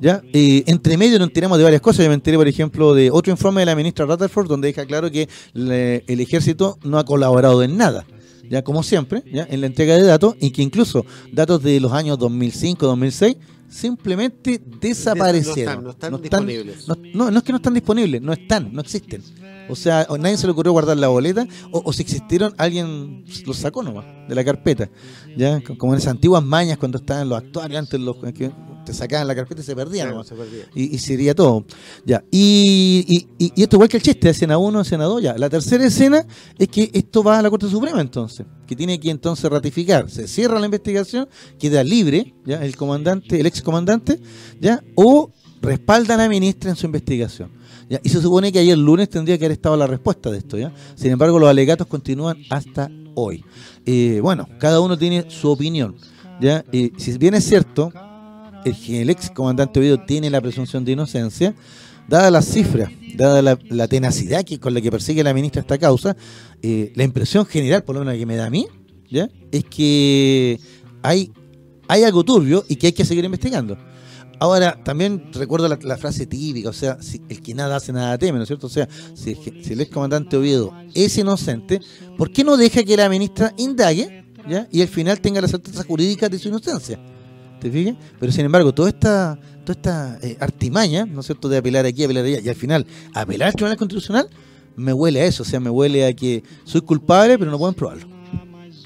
Ya, entre medio nos enteramos de varias cosas. Yo me enteré, por ejemplo, de otro informe de la ministra Rutherford donde deja claro que el ejército no ha colaborado en nada. Ya, como siempre, ya, en la entrega de datos, y que incluso datos de los años 2005, 2006 simplemente desaparecieron. No están, disponibles. No, no, es que no están disponibles, no están, no existen. O sea, nadie se le ocurrió guardar la boleta, o, si existieron, alguien los sacó nomás de la carpeta. ya Como en esas antiguas mañas cuando estaban los actuarios, antes los que te sacaban la carpeta y se perdían. Y, y sería todo. ya y, y, esto igual que el chiste, escena 1, escena 2, ya. La tercera escena es que esto va a la Corte Suprema entonces, que tiene que entonces ratificar. Se cierra la investigación, queda libre ya el comandante, el ex comandante, ya, o respalda a la ministra en su investigación. Y se supone que ayer lunes tendría que haber estado la respuesta de esto. ¿ya? Sin embargo, los alegatos continúan hasta hoy. Eh, bueno, cada uno tiene su opinión. ¿ya? si bien es cierto, el, ex comandante Oviedo tiene la presunción de inocencia, dada las cifras, dada la, tenacidad que, con la que persigue la ministra esta causa, eh, la impresión general, por lo menos que me da a mí, ¿ya? es que hay, hay algo turbio y que hay que seguir investigando. Ahora, también recuerdo la, frase típica, o sea, si el que nada hace, nada teme, ¿no es cierto? O sea, si, el ex comandante Oviedo es inocente, ¿por qué no deja que la ministra indague y al final tenga la certeza jurídica de su inocencia? ¿Te fijas? Pero sin embargo, toda esta, toda esta eh, artimaña, ¿no es cierto?, de apelar aquí, apelar allá, y al final apelar al Tribunal Constitucional, me huele a eso, o sea, me huele a que soy culpable, pero no pueden probarlo.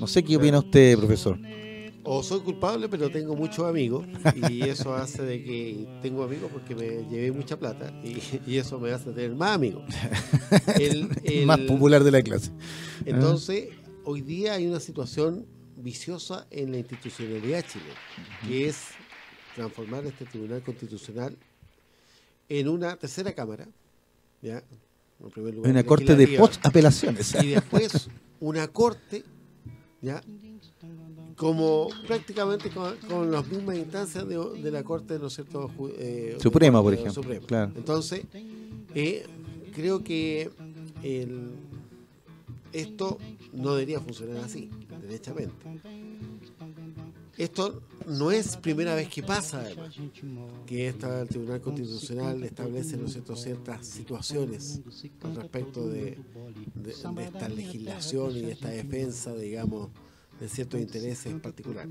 No sé qué opina usted, profesor o soy culpable, pero tengo muchos amigos y *laughs* eso hace de que tengo amigos porque me llevé mucha plata y, eso me hace tener más amigos. *laughs* El, más popular de la clase. Entonces, hoy día hay una situación viciosa en la institucionalidad chilena, que es transformar este Tribunal Constitucional en una tercera cámara, ¿ya? En primer lugar, una corte de post-apelaciones. Y después una corte, ¿ya? como prácticamente con, las mismas instancias de, la Corte, ¿no es cierto? Eh, Suprema, por ejemplo. Entonces, eh, creo que esto no debería funcionar así, derechamente. Esto no es primera vez que pasa, además, que esta, el Tribunal Constitucional establece ¿no cierto? ciertas situaciones con respecto de, de esta legislación y de esta defensa, digamos, de ciertos intereses particulares.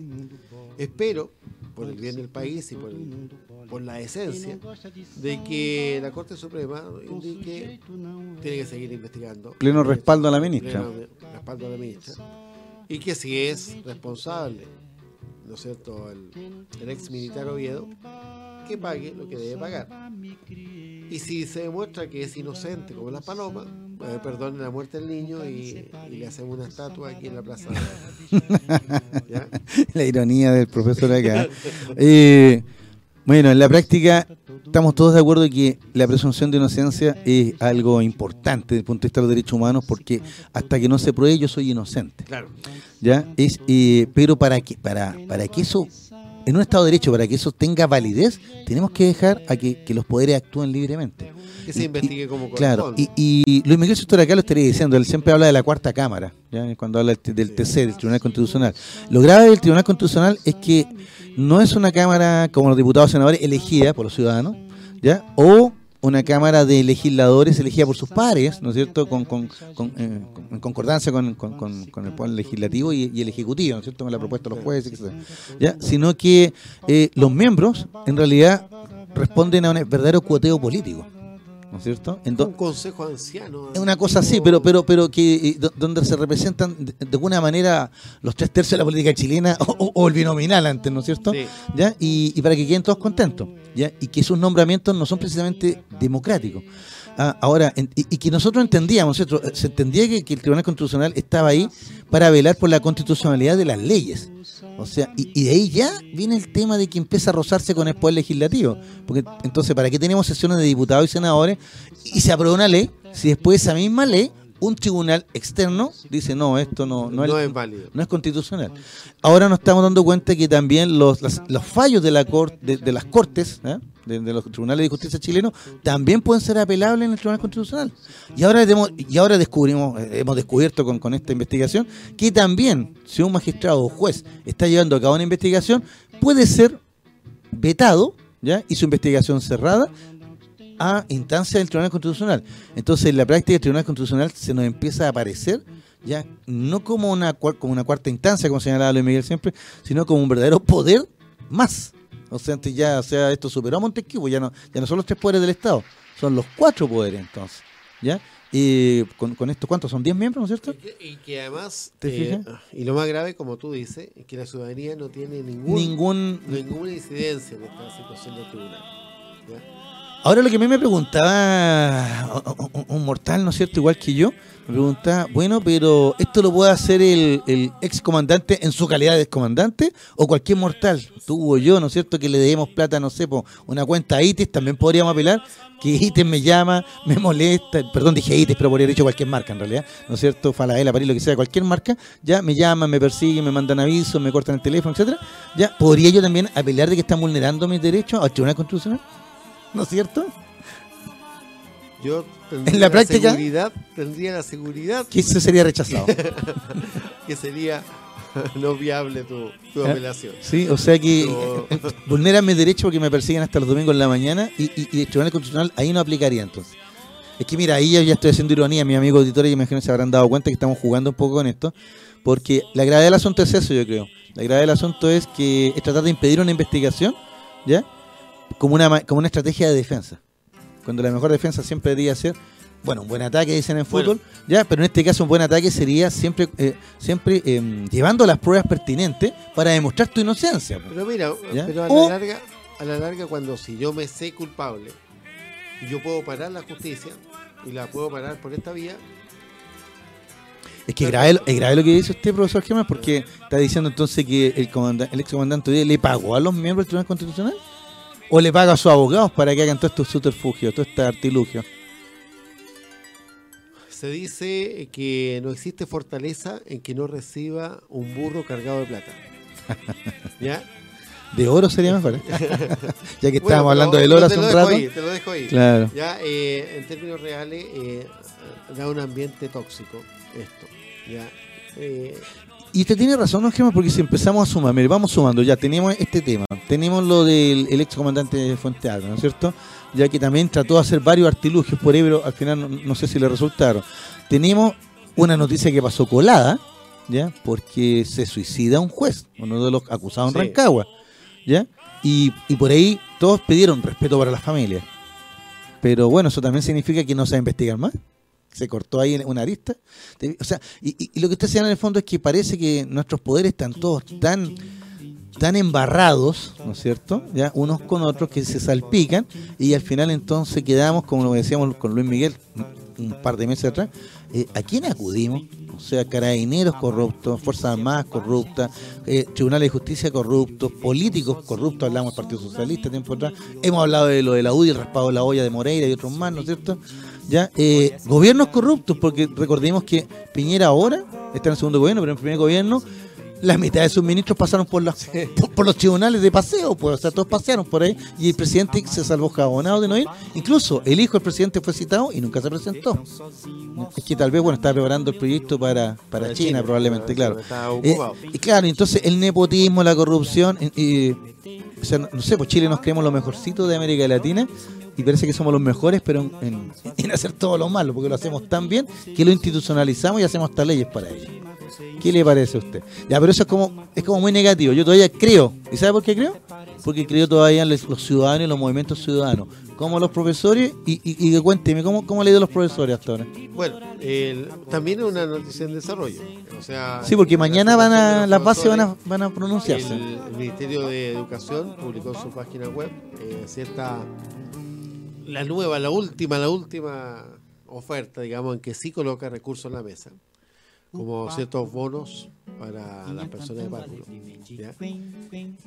Espero, por el bien del país y por, la esencia, de que la Corte Suprema indique tiene que seguir investigando. Pleno respaldo a la ministra. Ministra. Y que si es responsable, ¿no es cierto?, el, el ex militar Oviedo, que pague lo que debe pagar. Y si se demuestra que es inocente, como las palomas, eh, perdone la muerte del niño y, le hacemos una estatua aquí en la plaza. *laughs* la ironía del profesor acá. Eh, bueno, en la práctica, estamos todos de acuerdo que la presunción de inocencia es algo importante desde el punto de vista de los derechos humanos porque hasta que no se pruebe yo soy inocente. Claro. ¿Ya? Es, eh, pero para que, para, para que eso, en un Estado de Derecho, para que eso tenga validez, tenemos que dejar a que, que los poderes actúen libremente. Que se Y- investigue como Claro, y, y Luis Miguel Sustor acá lo estaría diciendo, él siempre habla de la cuarta cámara, ¿ya? cuando habla del, TC, del Tribunal Constitucional. Lo grave del Tribunal Constitucional es que no es una cámara como los diputados senadores elegida por los ciudadanos, ¿ya? o una cámara de legisladores elegida por sus pares, ¿no es cierto?, con, con- eh, en concordancia con, el poder legislativo y, y el ejecutivo, ¿no es cierto?, con la propuesta de los jueces, etc. ¿ya? Sino que eh, los miembros, en realidad, responden a un verdadero cuoteo político, ¿no es cierto? Un consejo anciano. es una cosa así, pero pero pero que eh, do- donde se representan de, de alguna manera los tres tercios de la política chilena *laughs* o, o- o el binominal antes, ¿no es cierto? Sí. ¿Ya? Y, y para que queden todos contentos, ¿ya? Y que sus nombramientos no son precisamente democráticos. Ah, ahora, en- y, que nosotros entendíamos, se entendía que, que el Tribunal Constitucional estaba ahí para velar por la constitucionalidad de las leyes. O sea, y, y de ahí ya viene el tema de que empieza a rozarse con el poder legislativo. Porque entonces, ¿para qué tenemos sesiones de diputados y senadores y se aprueba una ley si después esa misma ley un tribunal externo dice no, esto no, no, No, es, es válido. no es constitucional. Ahora nos estamos dando cuenta que también los, las- los fallos de, la cor- de, de las cortes, ¿eh? de, de los tribunales de justicia chilenos, también pueden ser apelables en el Tribunal Constitucional. Y ahora, demo- y ahora descubrimos, eh, hemos descubierto con, con esta investigación, que también si un magistrado o juez está llevando a cabo una investigación, puede ser vetado ¿ya? y su investigación cerrada a instancia del Tribunal Constitucional. Entonces, en la práctica del Tribunal Constitucional se nos empieza a aparecer ya no como una como una cuarta instancia, como señalaba Luis Miguel siempre, sino como un verdadero poder más. O sea, antes ya, o sea, esto superó a Montesquieu, ya no, ya no son los tres poderes del Estado, son los cuatro poderes entonces. ¿Ya? Y con, con esto, ¿cuántos? ¿Son 10 miembros, no es cierto? Y que, y que además, ¿Te eh, y lo más grave, como tú dices, es que la ciudadanía no tiene ningún, Ningún. ninguna incidencia en esta situación del tribunal. ¿ya? Ahora lo que a mí me preguntaba un- mortal, ¿no es cierto? Igual que yo, me preguntaba, bueno, pero ¿esto lo puede hacer el, el ex en su calidad de comandante o cualquier mortal? Tú o yo, ¿no es cierto? Que le demos plata, no sé, por una cuenta a ITES, también podríamos apelar, que ITES me llama, me molesta, perdón, dije ITES, pero podría haber dicho cualquier marca en realidad, ¿no es cierto? Falabella, París, lo que sea, cualquier marca, ya me llaman, me persiguen, me mandan avisos, me cortan el teléfono, etcétera Ya, ¿podría yo también apelar de que están vulnerando mis derechos al Tribunal Constitucional? ¿No es cierto? Yo tendría En la práctica- seguridad, tendría la seguridad Que eso sería rechazado. *laughs* que sería *laughs* no viable tu, tu ¿Eh? apelación. Sí, o sea que eh, *laughs* vulneran mis derechos porque me persiguen hasta los domingos en la mañana y, y, y el Tribunal Constitucional ahí no aplicaría entonces. Es que mira, ahí ya, ya estoy haciendo ironía, mis amigos auditores y imagino se habrán dado cuenta que estamos jugando un poco con esto, porque la gravedad del asunto es eso, yo creo. La gravedad del asunto es que es tratar de impedir una investigación, ¿ya? Como una, ma- como una estrategia de defensa. Cuando la mejor defensa siempre debería ser, bueno, un buen ataque, dicen en Bueno. fútbol, ¿ya? Pero en este caso un buen ataque sería siempre, eh, siempre eh, llevando las pruebas pertinentes para demostrar tu inocencia. pues. Pero mira, ¿Ya? pero a O- la larga, a la larga cuando si yo me sé culpable y yo puedo parar la justicia y la puedo parar por esta vía, Es que grave, es grave lo que dice usted, profesor Gemma, porque está diciendo entonces que el, comanda- el excomandante hoy día le pagó a los miembros del Tribunal Constitucional o le paga a sus abogados para que hagan todos estos subterfugios, todo este artilugio. se dice que no existe fortaleza en que no reciba un burro cargado de plata. *laughs* ¿Ya? De oro sería mejor, ¿eh? *laughs* ya que Bueno, estábamos hablando del oro te hace lo un dejo rato. ahí, te lo dejo ahí. Claro. Ya, eh, en términos reales, eh, da un ambiente tóxico esto. Ya. Y usted tiene razón, ¿no, Gemma? Porque si empezamos a sumar, mire, vamos sumando, ya tenemos este tema, tenemos lo del el ex comandante Fuente Alba, ¿no es cierto? Ya que también trató de hacer varios artilugios por pero al final no, no sé si le resultaron. Tenemos una noticia que pasó colada, ¿ya? Porque se suicida un juez, uno de los acusados en. Rancagua, ¿ya? Y, y por ahí todos pidieron respeto para las familias. Pero bueno, eso también significa que no se va a investigar más. Se cortó ahí una arista. O sea, y, y- lo que usted señala en el fondo es que parece que nuestros poderes están todos tan tan embarrados, ¿no es cierto? Ya unos con otros que se salpican y al final entonces quedamos, como lo decíamos con Luis Miguel un par de meses atrás, eh, ¿a quién acudimos? O sea, carabineros corruptos, Fuerzas Armadas corruptas, eh, tribunales de justicia corruptos, políticos corruptos, hablamos del Partido Socialista tiempo atrás, hemos hablado de lo de la UDI, el raspado de la olla de Moreira y otros más, ¿no es cierto? Ya, eh, gobiernos corruptos, porque recordemos que Piñera ahora está en el segundo gobierno, pero en el primer gobierno la mitad de sus ministros pasaron por, los por, los tribunales de paseo, pues, o sea, todos pasearon por ahí y el presidente se salvó jabonado de no ir. Incluso el hijo del presidente fue citado y nunca se presentó. Es que tal vez, bueno, estaba preparando el proyecto para, para, China, probablemente, claro. Eh, y claro, entonces el nepotismo, la corrupción, y, no sé, pues Chile nos creemos lo mejorcito de América Latina y parece que somos los mejores, pero en, en, *laughs* hacer todo lo malo, porque lo hacemos tan bien que lo institucionalizamos y hacemos hasta leyes para ello. ¿Qué le parece a usted? Ya, pero eso es como, es como muy negativo. Yo todavía creo. ¿Y sabe por qué creo? Porque creo todavía en los ciudadanos y los movimientos ciudadanos. Como los profesores, y, y, cuénteme, ¿cómo, ¿cómo han leído los profesores hasta ahora? Bueno, también es una noticia en desarrollo. O sea, sí, porque mañana van a, las bases van a, van a pronunciarse. El, Ministerio de Educación publicó en su página web eh, cierta, la nueva, la última, la última oferta, digamos, en que sí coloca recursos en la mesa como ciertos bonos para las personas de párvulo.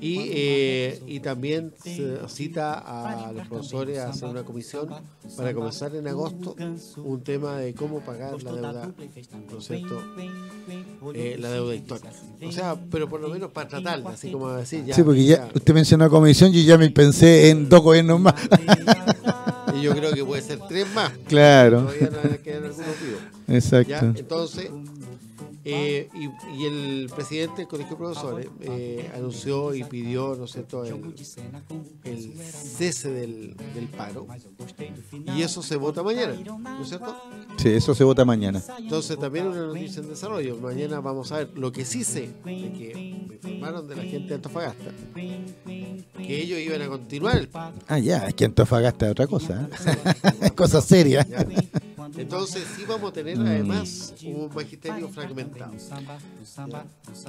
Y, eh, y también se cita a los profesores a hacer una comisión para comenzar en agosto un tema de cómo pagar la deuda, ¿no es cierto? Eh, la deuda histórica. O sea, pero por lo menos para tratarla, así como decir ya. Sí, porque ya, usted mencionó comisión, yo ya me pensé en dos gobiernos más. *laughs* y yo creo que puede ser tres más. Claro. Todavía no quedan algunos vivos. *laughs* Exacto. Entonces, eh, y, el presidente del Colegio de Profesores eh, anunció y pidió, ¿no es cierto?, el, cese del, paro. Y eso se vota mañana, ¿no es cierto? Sí, eso se vota mañana. Entonces también una noticia en desarrollo. Mañana vamos a ver lo que sí sé, de que me informaron de la gente de Antofagasta, que ellos iban a continuar el paro. Ah, ya, es que Antofagasta es otra cosa, ¿eh? *laughs* cosa seria. Entonces sí vamos a tener además un magisterio fragmentado.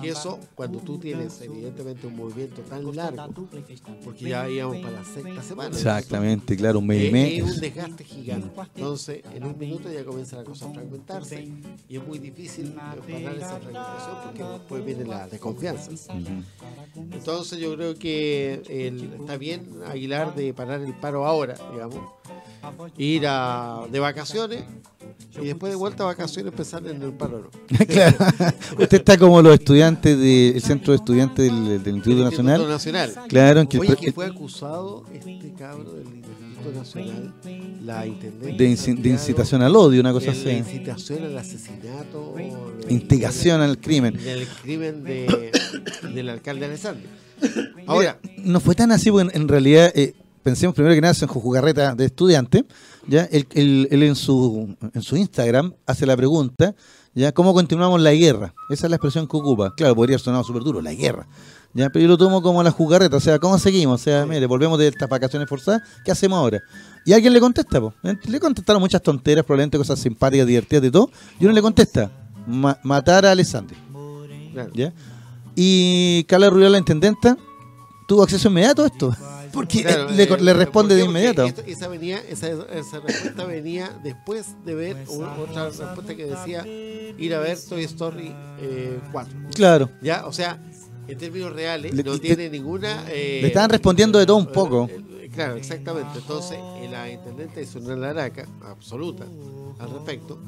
Y eso, cuando tú tienes evidentemente un movimiento tan largo, porque ya íbamos para la sexta semana. Exactamente, claro, un mes y mes. Es un desgaste gigante. Entonces, en un minuto ya comienza la cosa a fragmentarse y es muy difícil parar esa fragmentación porque después viene la desconfianza. Entonces, yo creo que está bien Aguilar de parar el paro ahora, digamos ir a, de vacaciones y después de vuelta a vacaciones empezar en el paro. *laughs* claro. Usted está como los estudiantes del centro de estudiantes del, Instituto Nacional. Nacional. Claro, en que, Oye, que fue acusado este cabro del Instituto Nacional, la intendente. De, incitación al odio, una cosa así. Incitación al asesinato. Instigación al crimen. Del crimen de, del alcalde Alessandro. Ahora, no fue tan así, porque en, realidad. Eh, pensemos primero que nada en Jugarreta de estudiante, ¿ya? Él, en, su, en su Instagram hace la pregunta, ¿ya? ¿Cómo continuamos la guerra? Esa es la expresión que ocupa. Claro, podría sonar súper duro, la guerra. ¿ya? Pero yo lo tomo como la jugarreta, o sea, ¿cómo seguimos? O sea, mire, volvemos de estas vacaciones forzadas, ¿qué hacemos ahora? Y alguien le contesta, le contestaron muchas tonteras, probablemente cosas simpáticas, divertidas, de todo, y uno le contesta, matar a Alessandri. ¿ya? Y Carla Rubial, la intendenta, tuvo acceso inmediato a esto. Porque le, le, responde de inmediato. esa, venía, esa, esa, respuesta venía después de ver otra respuesta que decía ir a ver Toy Story 4. Eh, claro. Ya, o sea, en términos reales, no tiene ninguna. Eh, le estaban respondiendo de todo un poco. Eh, claro, exactamente. Entonces, la intendente hizo una laraca absoluta al respecto.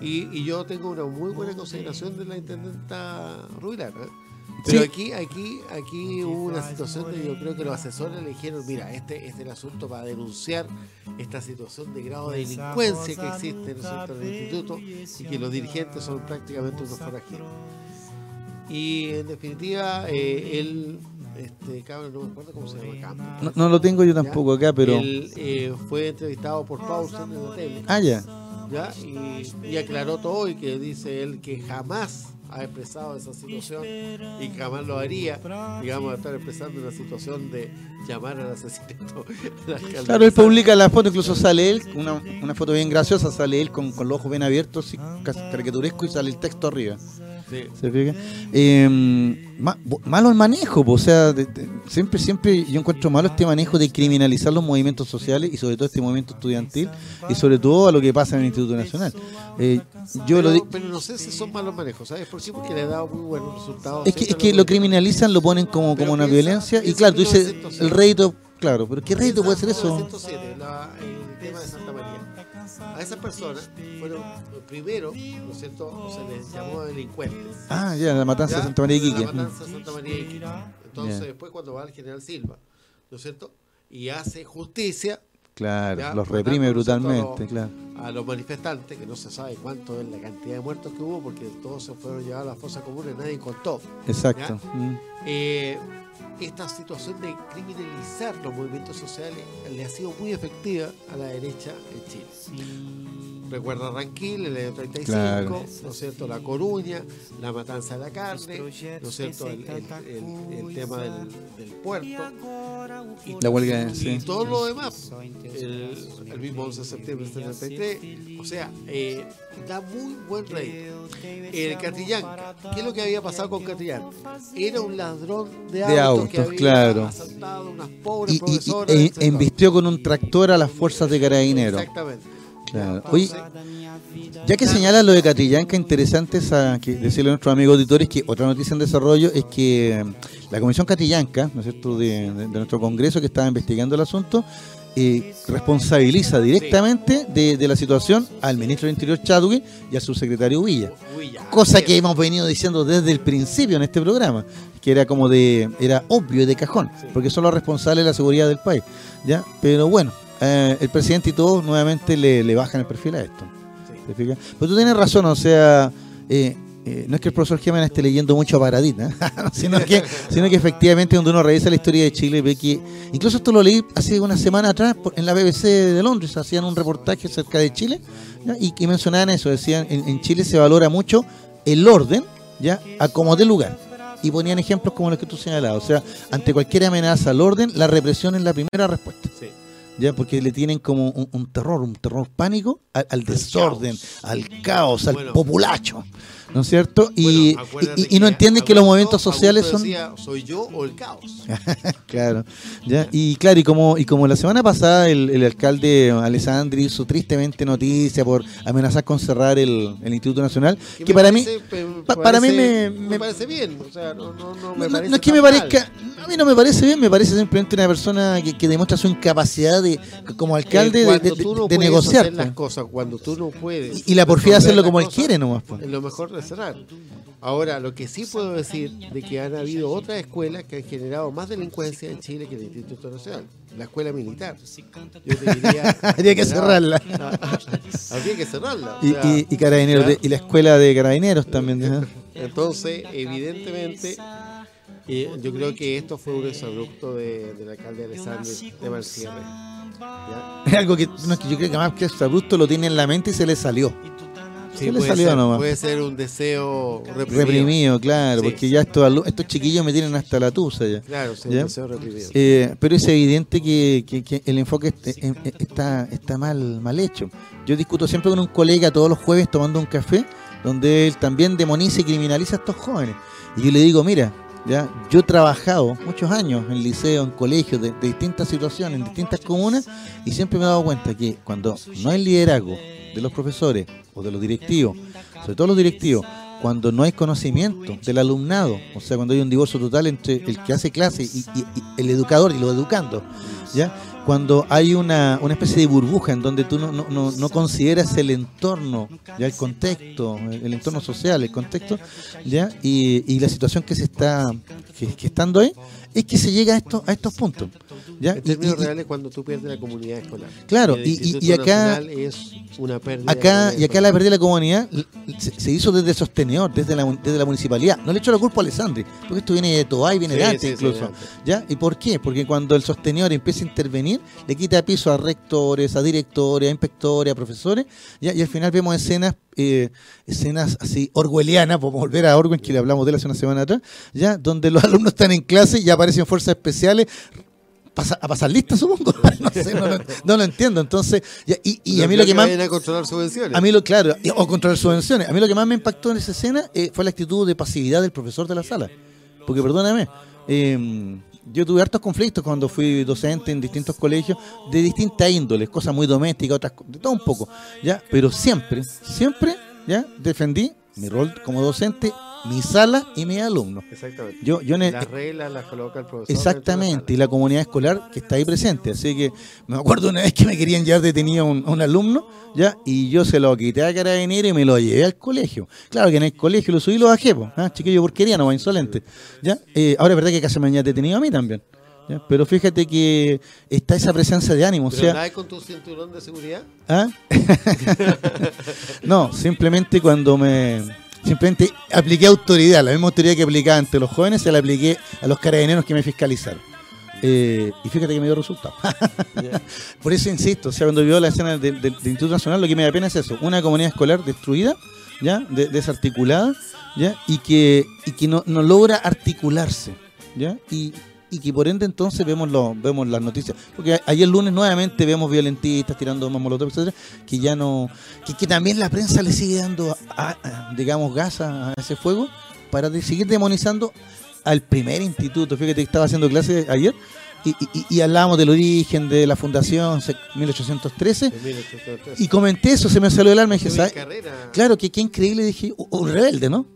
Y, y, yo tengo una muy buena consideración de la intendenta Rubilar. Pero aquí, aquí, aquí hubo una situación donde yo creo que los asesores le dijeron, mira, este, este es el asunto para denunciar esta situación de grado de delincuencia que existe en el centro del instituto y que los dirigentes son prácticamente unos forajidos. Y en definitiva, eh, él, este cabrón, no me acuerdo cómo se llama, Campos. No, lo tengo yo tampoco acá, pero... Él eh, fue entrevistado por Paulson en la tele. Ah, ya. ¿ya? Y, y aclaró todo y que dice él que jamás ha expresado esa situación y jamás lo haría, digamos, estar expresando una situación de llamar al asesinato. *laughs* Claro, él publica la foto, incluso sale él, una, una foto bien graciosa, sale él con, con los ojos bien abiertos, y casi caricaturesco, y sale el texto arriba. ¿Se fija? Eh, malo el manejo, o sea, siempre, siempre yo encuentro malo este manejo de criminalizar los movimientos sociales y sobre todo este movimiento estudiantil y sobre todo a lo que pasa en el Instituto Nacional. Eh, yo pero, lo pero no sé si son malos manejos, ¿sabes? Por sí, porque le ha dado muy buenos resultados. Es que, es que lo criminalizan, lo ponen como, como una violencia y claro, tú dices el rédito, claro, pero ¿qué rédito puede ser eso? el tema de Santa María a esas personas fueron primero, ¿no es cierto? Se les llamó delincuentes. Ah, ya, la matanza de Santa María de Iquique. La matanza de Santa María de Iquique. Entonces, después cuando va el general Silva, ¿no es cierto? Y hace justicia. Claro, los reprime brutalmente, claro. A los manifestantes, que no se sabe cuánto es la cantidad de muertos que hubo, porque todos se fueron llevados a la fosa común y nadie contó. Exacto. Mm. Eh, esta situación de criminalizar los movimientos sociales le ha sido muy efectiva a la derecha en Chile. Recuerda Ranquil, el año 35, ¿no es cierto? La Coruña, la matanza de la carne, ¿no es cierto? El, tema del, puerto. Y, la huelga, y todo lo demás. El, mismo 11 de septiembre del 73. O sea, eh, da muy buen rey. El Catillán, ¿qué es lo que había pasado con Catillán? Era un ladrón de, autos, que había claro. asaltado unas pobres y, profesoras. Y, e, embistió con un tractor a las fuerzas de carabineros. Exactamente. Oye, ya que señala lo de Catrillanca, interesante a que decirle a nuestros amigos auditores que otra noticia en desarrollo es que mm, la Comisión Catrillanca, ¿no es cierto?, de, nuestro Congreso que estaba investigando el asunto, eh, responsabiliza directamente de, la situación al ministro del Interior Chadwick y al subsecretario Villa. Cosa que hemos venido diciendo desde el principio en este programa, que era como de, era obvio y de cajón, porque son los responsables de la seguridad del país. ¿ya? Pero bueno, eh, el presidente y todos nuevamente le, bajan el perfil a esto. Pero tú tienes razón, o sea, eh, eh, no es que el profesor Gemena esté leyendo mucho a Paradita, *laughs* sino, que, sino que efectivamente cuando uno revisa la historia de Chile ve que, incluso esto lo leí hace una semana atrás en la BBC de Londres, hacían un reportaje acerca de Chile y, mencionaban eso, decían, en, en, Chile se valora mucho el orden, ya, a como de lugar. Y ponían ejemplos como los que tú señalabas, o sea, ante cualquier amenaza al orden, la represión es la primera respuesta. Sí ya porque le tienen como un, terror, un terror pánico al, desorden, al caos, al populacho. ¿No es cierto? Y, y, no entienden que los movimientos sociales son... ¿Soy yo o el caos? *laughs* claro, ¿ya? y claro, y como, y como la semana pasada el, el alcalde Alessandri hizo tristemente noticia por amenazar con cerrar el, el Instituto Nacional, que, para mí... para mí me, parece bien, o sea, no, no, no me parece No es que me parezca... A mí no me parece bien, me parece simplemente una persona que, que demuestra su incapacidad de como alcalde de, de, negociar. las cosas, cuando tú no puedes... Y, la porfía hacerlo como él quiere nomás. Es lo mejor cerrar. Ahora, lo que sí puedo decir de que han habido otras escuelas que han generado más delincuencia en Chile que el Instituto Nacional. La escuela militar. Yo te diría. *laughs* Habría que cerrarla. *laughs* Habría que cerrarla. y, carabineros, y la escuela de carabineros también. Entonces, evidentemente, eh, yo creo que esto fue un exabrupto de, del alcalde Alessandro de Marcierre. Es algo que, no, que yo creo que más que exabrupto lo tiene en la mente y se le salió. Sí, puede, ser, puede ser un deseo reprimido. Reprimido, claro, porque ya estos, estos chiquillos me tienen hasta la tusa ya. Claro, sí, un deseo reprimido. Eh, pero es evidente que, que, el enfoque está, está mal, mal hecho. Yo discuto siempre con un colega todos los jueves tomando un café, donde él también demoniza y criminaliza a estos jóvenes. Y yo le digo, mira, ya yo he trabajado muchos años en liceo, en colegios, de, de distintas situaciones, en distintas comunas, y siempre me he dado cuenta que cuando no hay liderazgo de los profesores de los directivos, sobre todo los directivos, cuando no hay conocimiento del alumnado, o sea, cuando hay un divorcio total entre el que hace clase y, el educador y los educando, ¿ya? Cuando hay una, una especie de burbuja en donde tú no, no, no, consideras el entorno, ya el contexto, el, entorno social, el contexto, ¿ya? Y, la situación que se está que, estando ahí, es que se llega a estos, a estos puntos. ¿Ya? En términos reales, cuando tú pierdes la comunidad escolar. Claro, y, y, acá. Es una pérdida acá, y acá la pérdida de la comunidad se, hizo desde sostenedor, desde la, desde la municipalidad. No le echo la culpa a Alessandri, porque esto viene de Tobay, viene de antes incluso. ¿ya? ¿Y por qué? Porque cuando el sostenedor empieza a intervenir, le quita piso a rectores, a directores, a inspectores, a profesores, ¿ya? y al final vemos escenas eh, escenas así orwellianas, por volver a Orwell, que le hablamos de él hace una semana atrás, ya donde los *laughs* alumnos están en clase y aparecen fuerzas especiales pasa- a pasar lista, supongo. *laughs* no sé, no, lo- no lo entiendo. Entonces, y, y a mí lo que más. vayan a controlar subvenciones. A mí lo claro, o controlar subvenciones. A mí lo que más me impactó en esa escena eh, fue la actitud de pasividad del profesor de la sala. Porque perdóname, eh, yo tuve hartos conflictos cuando fui docente en distintos colegios de distintas índoles, cosas muy domésticas, otras de todo un poco, ya, pero siempre, siempre, ya, defendí mi rol como docente, mi sala y mis alumnos. Exactamente. Yo, yo ne- Las reglas las coloca el profesor. Exactamente, y la comunidad escolar que está ahí presente. Así que me acuerdo una vez que me querían llevar detenido a un, un alumno, ¿ya? Y yo se lo quité a carabinero y me lo llevé al colegio. Claro que en el colegio lo subí y lo bajé, pues, ¿ah? chiquillo porquería, no va insolente. ¿ya? Eh, ahora es verdad que casi me había detenido a mí también. ¿ya? Pero fíjate que está esa presencia de ánimo. O ¿Pero sea, andabas con tu cinturón de seguridad? ¿Ah? *laughs* no, simplemente cuando me. Simplemente apliqué autoridad, la misma autoridad que aplicaba ante los jóvenes, se la apliqué a los carabineros que me fiscalizaron. Eh, y fíjate que me dio resultado. *laughs* Por eso insisto, o sea, cuando veo la escena del, del- del Instituto Nacional, lo que me da pena es eso: una comunidad escolar destruida, ¿ya? De- desarticulada, ¿ya? Y que, y que no, no logra articularse, ¿ya? Y, y que por ende entonces vemos lo, vemos las noticias. Porque ayer lunes nuevamente vemos violentistas tirando más molotov, etcétera, que ya no. Que, que también la prensa le sigue dando, a- a- digamos, gas a, ese fuego para de- seguir demonizando al primer instituto. Fíjate que estaba haciendo clase ayer y, y- y hablábamos del origen de la fundación se- 1813 De 1813. y comenté eso, se me salió el alma y dije, Tuve ¿sabes? carrera. Claro, que qué increíble, dije, un rebelde, ¿no?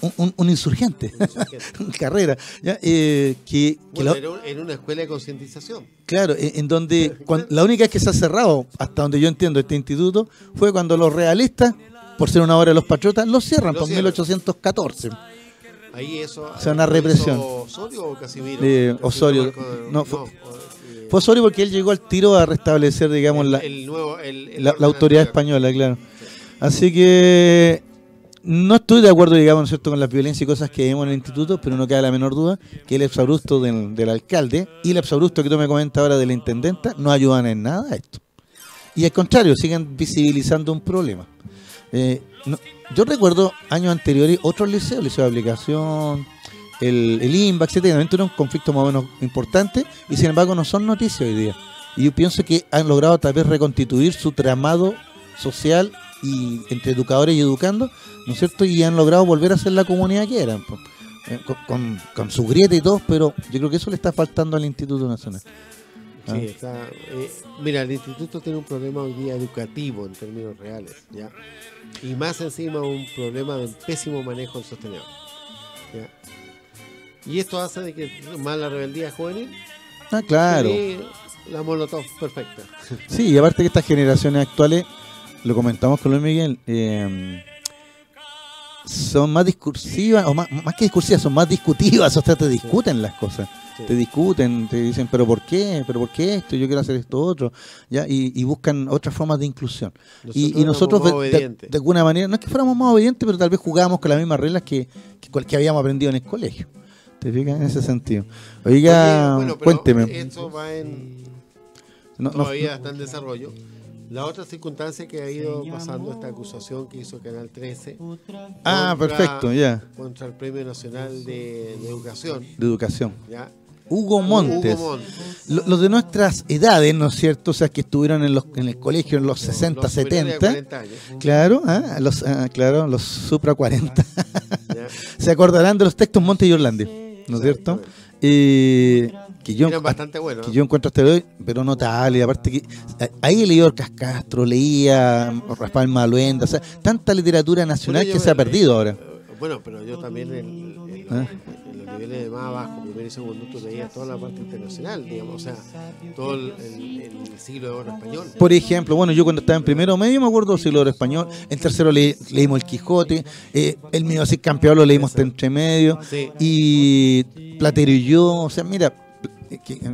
Un, un- un insurgente, insurgente. *laughs* carrera, ¿ya? Eh, que, la- un- en una escuela de concientización. Claro, en, en donde *laughs* la única vez que se ha cerrado, hasta donde yo entiendo, este instituto, fue cuando los realistas, por ser una obra de los patriotas, lo cierran por cierran. 1814. Ahí eso. O sea, una ¿lo represión. ¿Osorio o Casimiro? Eh, Osorio. No, fue- eh, Fue Osorio porque él llegó al tiro a restablecer, digamos, el, la, el nuevo, el- el la, autoridad española, claro. Así que no estoy de acuerdo, digamos, ¿no es cierto?, con las violencias y cosas que vemos en el instituto, pero no queda la menor duda que el exabrupto del, alcalde y el exabrupto que tú me comentas ahora de la intendenta no ayudan en nada a esto. Y al contrario, siguen visibilizando un problema. Eh, yo recuerdo años anteriores otros liceos, liceo de aplicación, el, el INBA, etcétera, también tuvieron un conflicto más o menos importante y sin embargo no son noticias hoy día. Y yo pienso que han logrado tal vez reconstituir su tramado social y entre educadores y educando, ¿no es cierto? Y han logrado volver a ser la comunidad que eran. Eh, con, con, con su grieta y todo, pero yo creo que eso le está faltando al Instituto Nacional. Sí, Ah. está. eh, mira, el instituto tiene un problema hoy día educativo en términos reales, ¿ya? Y más encima un problema de pésimo manejo del sostenedor. ¿ya? Y esto hace de que más la rebeldía juvenil. Ah, claro. y la molotov perfecta. Sí, y aparte que estas generaciones actuales, lo comentamos con Luis Miguel, eh, son más discursivas, o más, más que discursivas, son más discutivas, o sea, te discuten las cosas. Sí. Te discuten, te dicen, pero ¿por qué? ¿Pero por qué esto? Yo quiero hacer esto otro. ¿ya? Y, y buscan otras formas de inclusión. y, y nosotros, de, alguna manera, no es que fuéramos más obedientes, pero tal vez jugábamos con las mismas reglas que, que, que habíamos aprendido en el colegio. ¿Te fijas? En ese sentido. Oiga, Oye, bueno, pero cuénteme. Eso va en. No, no- todavía está en desarrollo. La otra circunstancia que ha ido pasando, esta acusación que hizo Canal 13 ah, contra- perfecto, ya. contra el Premio Nacional de, de Educación. De educación. ¿ya? Hugo Montes. Hugo Montes. Lo- Los de nuestras edades, ¿no es cierto? O sea, que estuvieron en, los, en el colegio en los 60, Los superiores de 70. 40 años. Claro, ah, los, ah, claro, los Supra 40. ¿ya? *laughs* Se acordarán de los textos Monte y Orlandi, ¿no es cierto? Eh, que yo, Eran bastante buenos. que yo encuentro hasta hoy, pero notable. Aparte que a- ahí he leído Orcas Castro, leía Rafael Maluenda, o sea, tanta literatura nacional Bueno, que se ha perdido ahora. eh, Bueno, pero yo también en, en- Ah. en los niveles de más abajo, primero y segundo, tú leías toda la parte internacional, digamos, o sea, todo el, el- el siglo de oro español. Por ejemplo, bueno, yo cuando estaba en primero medio me acuerdo del siglo oro español, en tercero le- leímos el Quijote, eh, el mío así campeón lo leímos entre medio, Sí. y Platero y yo, o sea, mira, eh,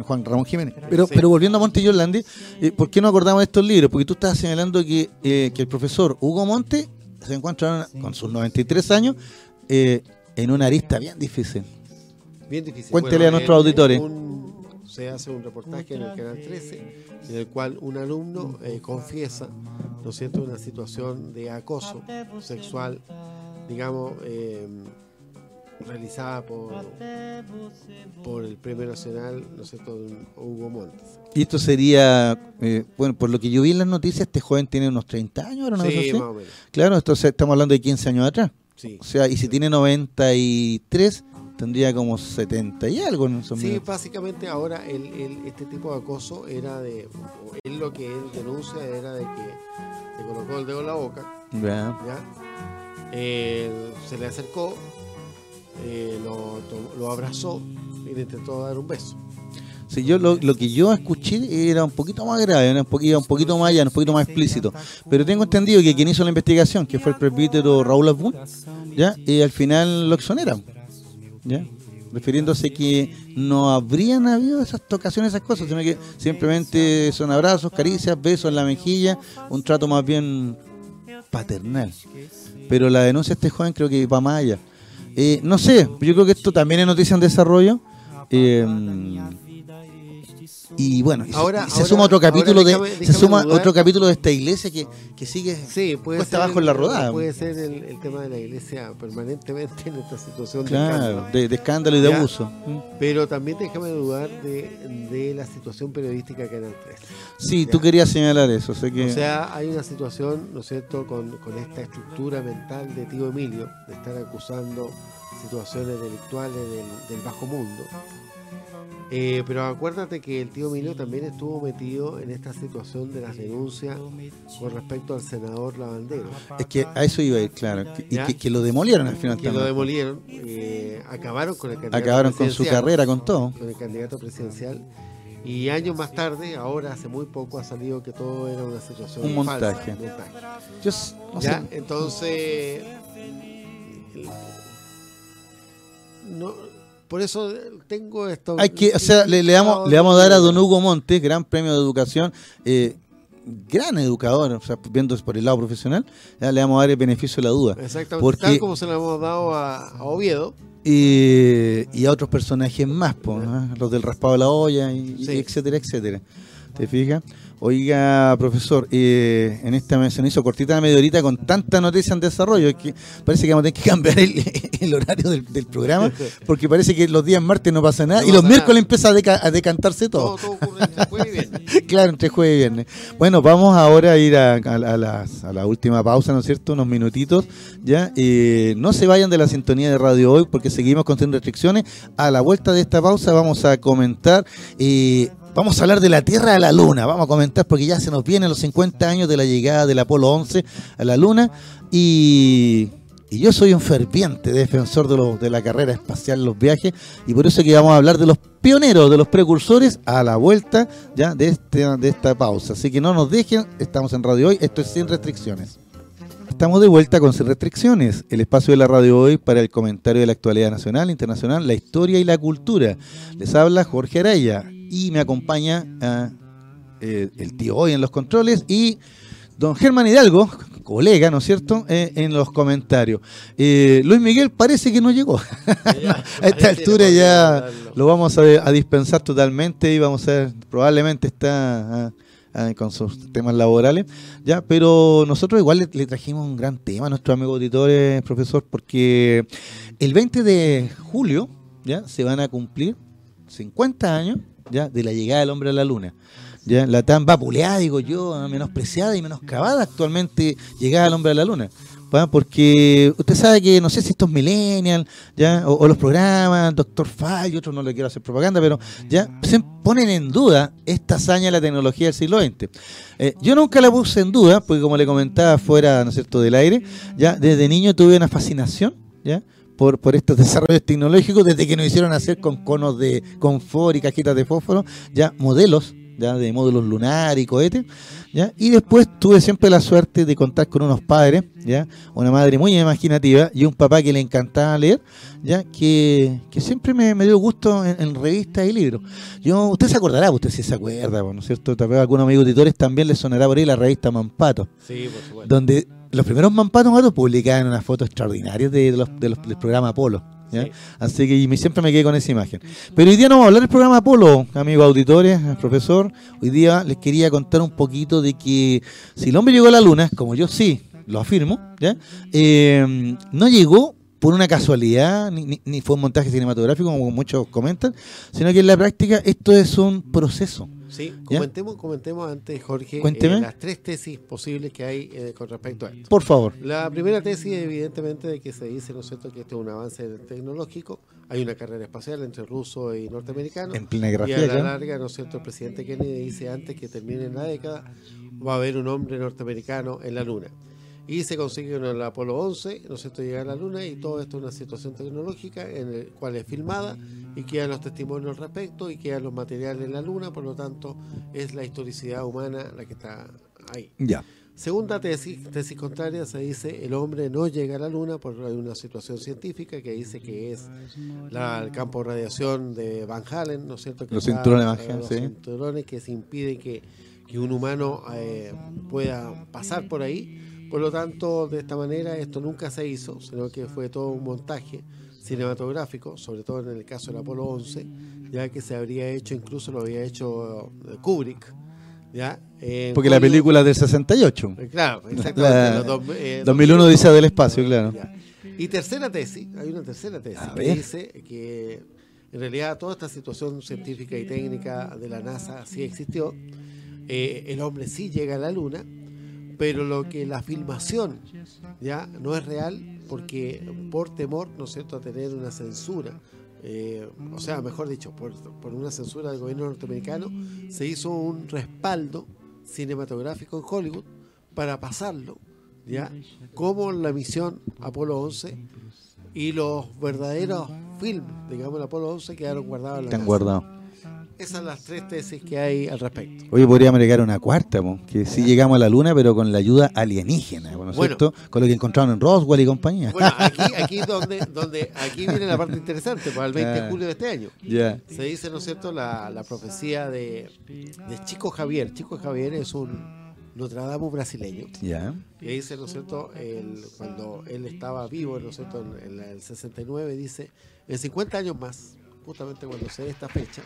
Juan Ramón Jiménez. Pero, Sí. pero volviendo a Monte y Orlandi, eh, ¿por qué no acordamos de estos libros? Porque tú estabas señalando que, eh, que el profesor Hugo Monte se encuentra con sus 93 años eh, en una arista bien difícil. Bien difícil. Cuéntele a nuestros auditores. un- se hace un reportaje en el Canal 13 en el cual un alumno eh, confiesa, ¿no es cierto?, una situación de acoso sexual, digamos, eh, realizada por, por el Premio Nacional, ¿no es cierto?, Hugo Montes. Y esto sería, eh, bueno, por lo que yo vi en las noticias, este joven tiene unos 30 años, ¿no? Sí, más o menos. Claro, entonces estamos hablando de 15 años atrás. Sí. O sea, y si tiene 93, tendría como 70 y algo. ¿no? Son Sí, medio- básicamente ahora el, el- este tipo de acoso era de. Él lo que él denuncia era de que le colocó el dedo en la boca, Ya. ¿ya? Él se le acercó, eh, lo, lo abrazó y le intentó dar un beso. Sí, yo lo, que yo escuché era un poquito más grave, era un poquito, un poquito más allá, un poquito más explícito. Pero tengo entendido que quien hizo la investigación, que fue el presbítero Raúl Abun, ¿ya? Y al final lo exoneran. ¿Ya? Refiriéndose que no habrían habido esas tocaciones, esas cosas, sino que simplemente son abrazos, caricias, besos en la mejilla, un trato más bien paternal. Pero la denuncia de este joven creo que va más allá. Eh, no sé, yo creo que esto también es noticia en desarrollo. Eh, y bueno, y se- Ahora- y se, ahora- suma otro capítulo déjame- de se suma dudar. otro capítulo de esta iglesia que, que sigue Sí, puede Cuesta abajo en la rodada. Puede ser el, el tema de la iglesia permanentemente en esta situación de claro, escándalo. de, de escándalo y de Ya. abuso. Pero también déjame dudar de, de la situación periodística que Canal 3. Sí, Ya. tú querías señalar eso, sé que O sea, hay una situación, ¿no es cierto?, con, con esta estructura mental de tío Emilio, de estar acusando situaciones delictuales del, del bajo mundo. Eh, pero acuérdate que el tío Emilio también estuvo metido en esta situación de las denuncias con respecto al senador Lavandero, es que a eso iba a ir, claro, y que, que lo demolieron al final que lo demolieron, eh, acabaron con el candidato Acabaron con su carrera, con todo. con el candidato presidencial. Y años más tarde, ahora hace muy poco, ha salido que todo era una situación Un falsa, montaje. montaje. Yo no ¿Ya? sé, Entonces, no, por eso tengo esto. hay que, o sea, le, le damos, le vamos a dar a don Hugo Montes, gran premio de educación, eh, gran educador, o sea, viendo por el lado profesional, ya le vamos a dar el beneficio de la duda. Exactamente, porque- tal como se lo hemos dado a, a Oviedo. y, y a otros personajes más, po, ¿no? los del raspado de la olla, y, etcétera, etcétera. ¿Te fijas? Oiga, profesor, eh, en esta se nos hizo cortita la media horita con tanta noticia en desarrollo que parece que vamos a tener que *laughs* cambiar el, el horario del, del programa porque parece que los días martes no pasa nada No y los miércoles nada. empieza a, deca- a decantarse todo. Todo, todo ocurre entre jueves y viernes. *laughs* Claro, entre jueves y viernes. Bueno, vamos ahora a ir a, a- a las- a la última pausa, ¿no es cierto? Unos minutitos, ¿ya? Eh, no se vayan de la sintonía de Radio Hoy porque seguimos con sin restricciones. A la vuelta de esta pausa vamos a comentar... eh, Vamos a hablar de la Tierra a la Luna, vamos a comentar porque ya se nos vienen los 50 años de la llegada del Apolo 11 a la Luna y, y yo soy un ferviente defensor de, la carrera espacial, los viajes y por eso que vamos a hablar de los pioneros, de los precursores a la vuelta ya de, este, de esta pausa. Así que no nos dejen, estamos en Radio Hoy, esto es sin restricciones. Estamos de vuelta con Sin Restricciones, el espacio de la radio hoy para el comentario de la actualidad nacional, internacional, la historia y la cultura. Les habla Jorge Araya y me acompaña ah, eh, el tío hoy en los controles y don Germán Hidalgo, colega, ¿no es cierto?, Eh, en los comentarios. Eh, Luis Miguel parece que no llegó. *laughs* a esta altura ya lo vamos a, a dispensar totalmente y vamos a ver, probablemente está ah, ah, con sus temas laborales, ya, pero nosotros igual le, le trajimos un gran tema a nuestros amigos auditores, profesor, porque el 20 de julio ya se van a cumplir 50 años de la llegada del hombre a la luna. Ya, la tan vapuleada, digo yo, menospreciada y menoscabada actualmente llegada al hombre a la luna. ¿va? Porque usted sabe que, no sé si estos millennials, ya, o, o los programas, Doctor Fall y otros, no le quiero hacer propaganda, pero ya se ponen en duda esta hazaña de la tecnología del siglo XX. Eh, yo nunca la puse en duda, porque como le comentaba fuera, ¿no es cierto?, del aire, ya desde niño tuve una fascinación, ya, por, por estos *laughs* desarrollos tecnológicos, desde que nos hicieron hacer con conos de confort y cajitas de fósforo, ya modelos, ya de módulos lunares y cohetes, ¿ya? Y después tuve siempre la suerte de contar con unos padres, ¿ya? Una madre muy imaginativa y un papá que le encantaba leer, ¿ya? Que, que siempre me, me dio gusto en, en revistas y libros. Yo, usted se acordará, usted sí se acuerda, ¿no es cierto? Tal vez a algunos amigos editores también les sonará por ahí la revista Mampato, Sí, por supuesto. donde los primeros Mampatos Matos publicaban unas fotos extraordinarias de los, de los- del programa Apolo. ¿ya? Sí. Así que y me- siempre me quedé con esa imagen. Pero hoy día no vamos a hablar del programa Apolo, amigos auditores, eh, profesor. Hoy día les quería contar un poquito de que si el hombre llegó a la luna, como yo sí lo afirmo, ¿ya? Eh, no llegó por una casualidad, ni- ni fue un montaje cinematográfico como muchos comentan, sino que en la práctica esto es un proceso. Sí, ¿Ya? comentemos, comentemos antes, Jorge, eh, las tres tesis posibles que hay eh, con respecto a esto. Por favor. La primera tesis, evidentemente, de que se dice, ¿no es cierto?, que este es un avance tecnológico. Hay una carrera espacial entre ruso y norteamericano. En plena Guerra Y a la larga, ¿no es cierto?, el presidente Kennedy dice antes que termine la década, va a haber un hombre norteamericano en la Luna. Y se consigue en el Apolo 11, ¿no es cierto?, llegar a la Luna y todo esto es una situación tecnológica en el cual es filmada y quedan los testimonios al respecto y quedan los materiales en la Luna, por lo tanto es la historicidad humana la que está ahí. Ya. Segunda tesis, tesis contraria, se dice el hombre no llega a la luna por hay una situación científica que dice que es la- el campo de radiación de Van Halen, ¿no es cierto? Que Los está- cinturones Van Halen, los sí. cinturones que se impide que, que un humano eh, pueda pasar por ahí. Por lo tanto, de esta manera esto nunca se hizo, sino que fue todo un montaje cinematográfico, sobre todo en el caso del Apolo 11, ya que se habría hecho, incluso lo había hecho eh, Kubrick, ¿ya? En Porque la película es del 68. Eh, Claro, La- exactamente. los dos- eh, 2001 dice del espacio, claro. Ya. Y tercera tesis, hay una tercera tesis A que ver. dice que en realidad toda esta situación científica y técnica de la NASA sí existió. Eh, el hombre sí llega a la Luna, pero lo que la filmación ya no es real porque por temor, ¿no es cierto?, a tener una censura. eh, o sea, mejor dicho, por, por una censura del gobierno norteamericano, se hizo un respaldo cinematográfico en Hollywood para pasarlo, ¿ya? Como la misión Apolo 11 y los verdaderos films, digamos, el Apolo 11 quedaron guardados en la Están guardados. Esas son las tres tesis que hay al respecto. Oye, podríamos agregar una cuarta, po, que sí llegamos a la luna, pero con la ayuda alienígena, ¿no es Bueno. cierto? Con lo que encontraron en Roswell y compañía. Bueno, *laughs* aquí, aquí donde, donde, aquí viene la parte interesante, para el 20 de julio de este año. ya. Se dice, ¿no es cierto?, la, la profecía de, de Chico Javier. Chico Javier es un Nostradamus brasileño. Ya. Y ahí dice, ¿no es cierto?, el- cuando él estaba vivo, ¿no es cierto?, en, en el 69, dice, en 50 años más, justamente cuando se dé esta fecha,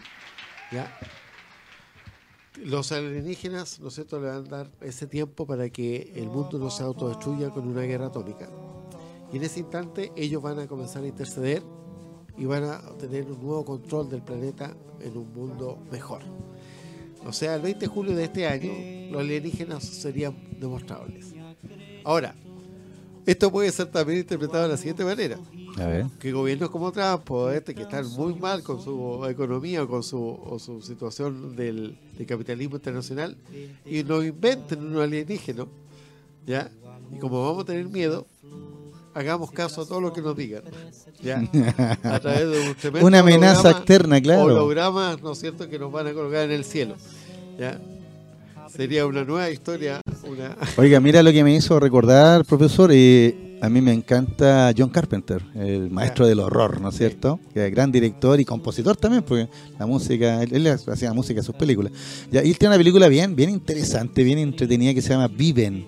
Los alienígenas, ¿no es cierto?, le van a dar ese tiempo para que el mundo no se autodestruya con una guerra atómica. Y en ese instante ellos van a comenzar a interceder y van a tener un nuevo control del planeta en un mundo mejor. O sea, el 20 de julio de este año, los alienígenas serían demostrables. Ahora, esto puede ser también interpretado de la siguiente manera. A ver. Que gobiernos como Trump o este que están muy mal con su economía o con su, o su situación del, del capitalismo internacional y nos inventen un alienígeno, ¿ya? Y como vamos a tener miedo, hagamos caso a todo lo que nos digan, ¿ya? *laughs* A través de un tremendo Una amenaza holograma- externa, claro. hologramas, ¿no es cierto?, que nos van a colocar en el cielo, ¿ya? Sería una nueva historia, una... Oiga, mira lo que me hizo recordar, profesor. eh, a mí me encanta John Carpenter, el maestro del horror, ¿no es cierto? Que es gran director y compositor también, porque la música, él, él hacía música en sus películas. Ya, y él tiene una película bien, bien interesante, bien entretenida que se llama Viven.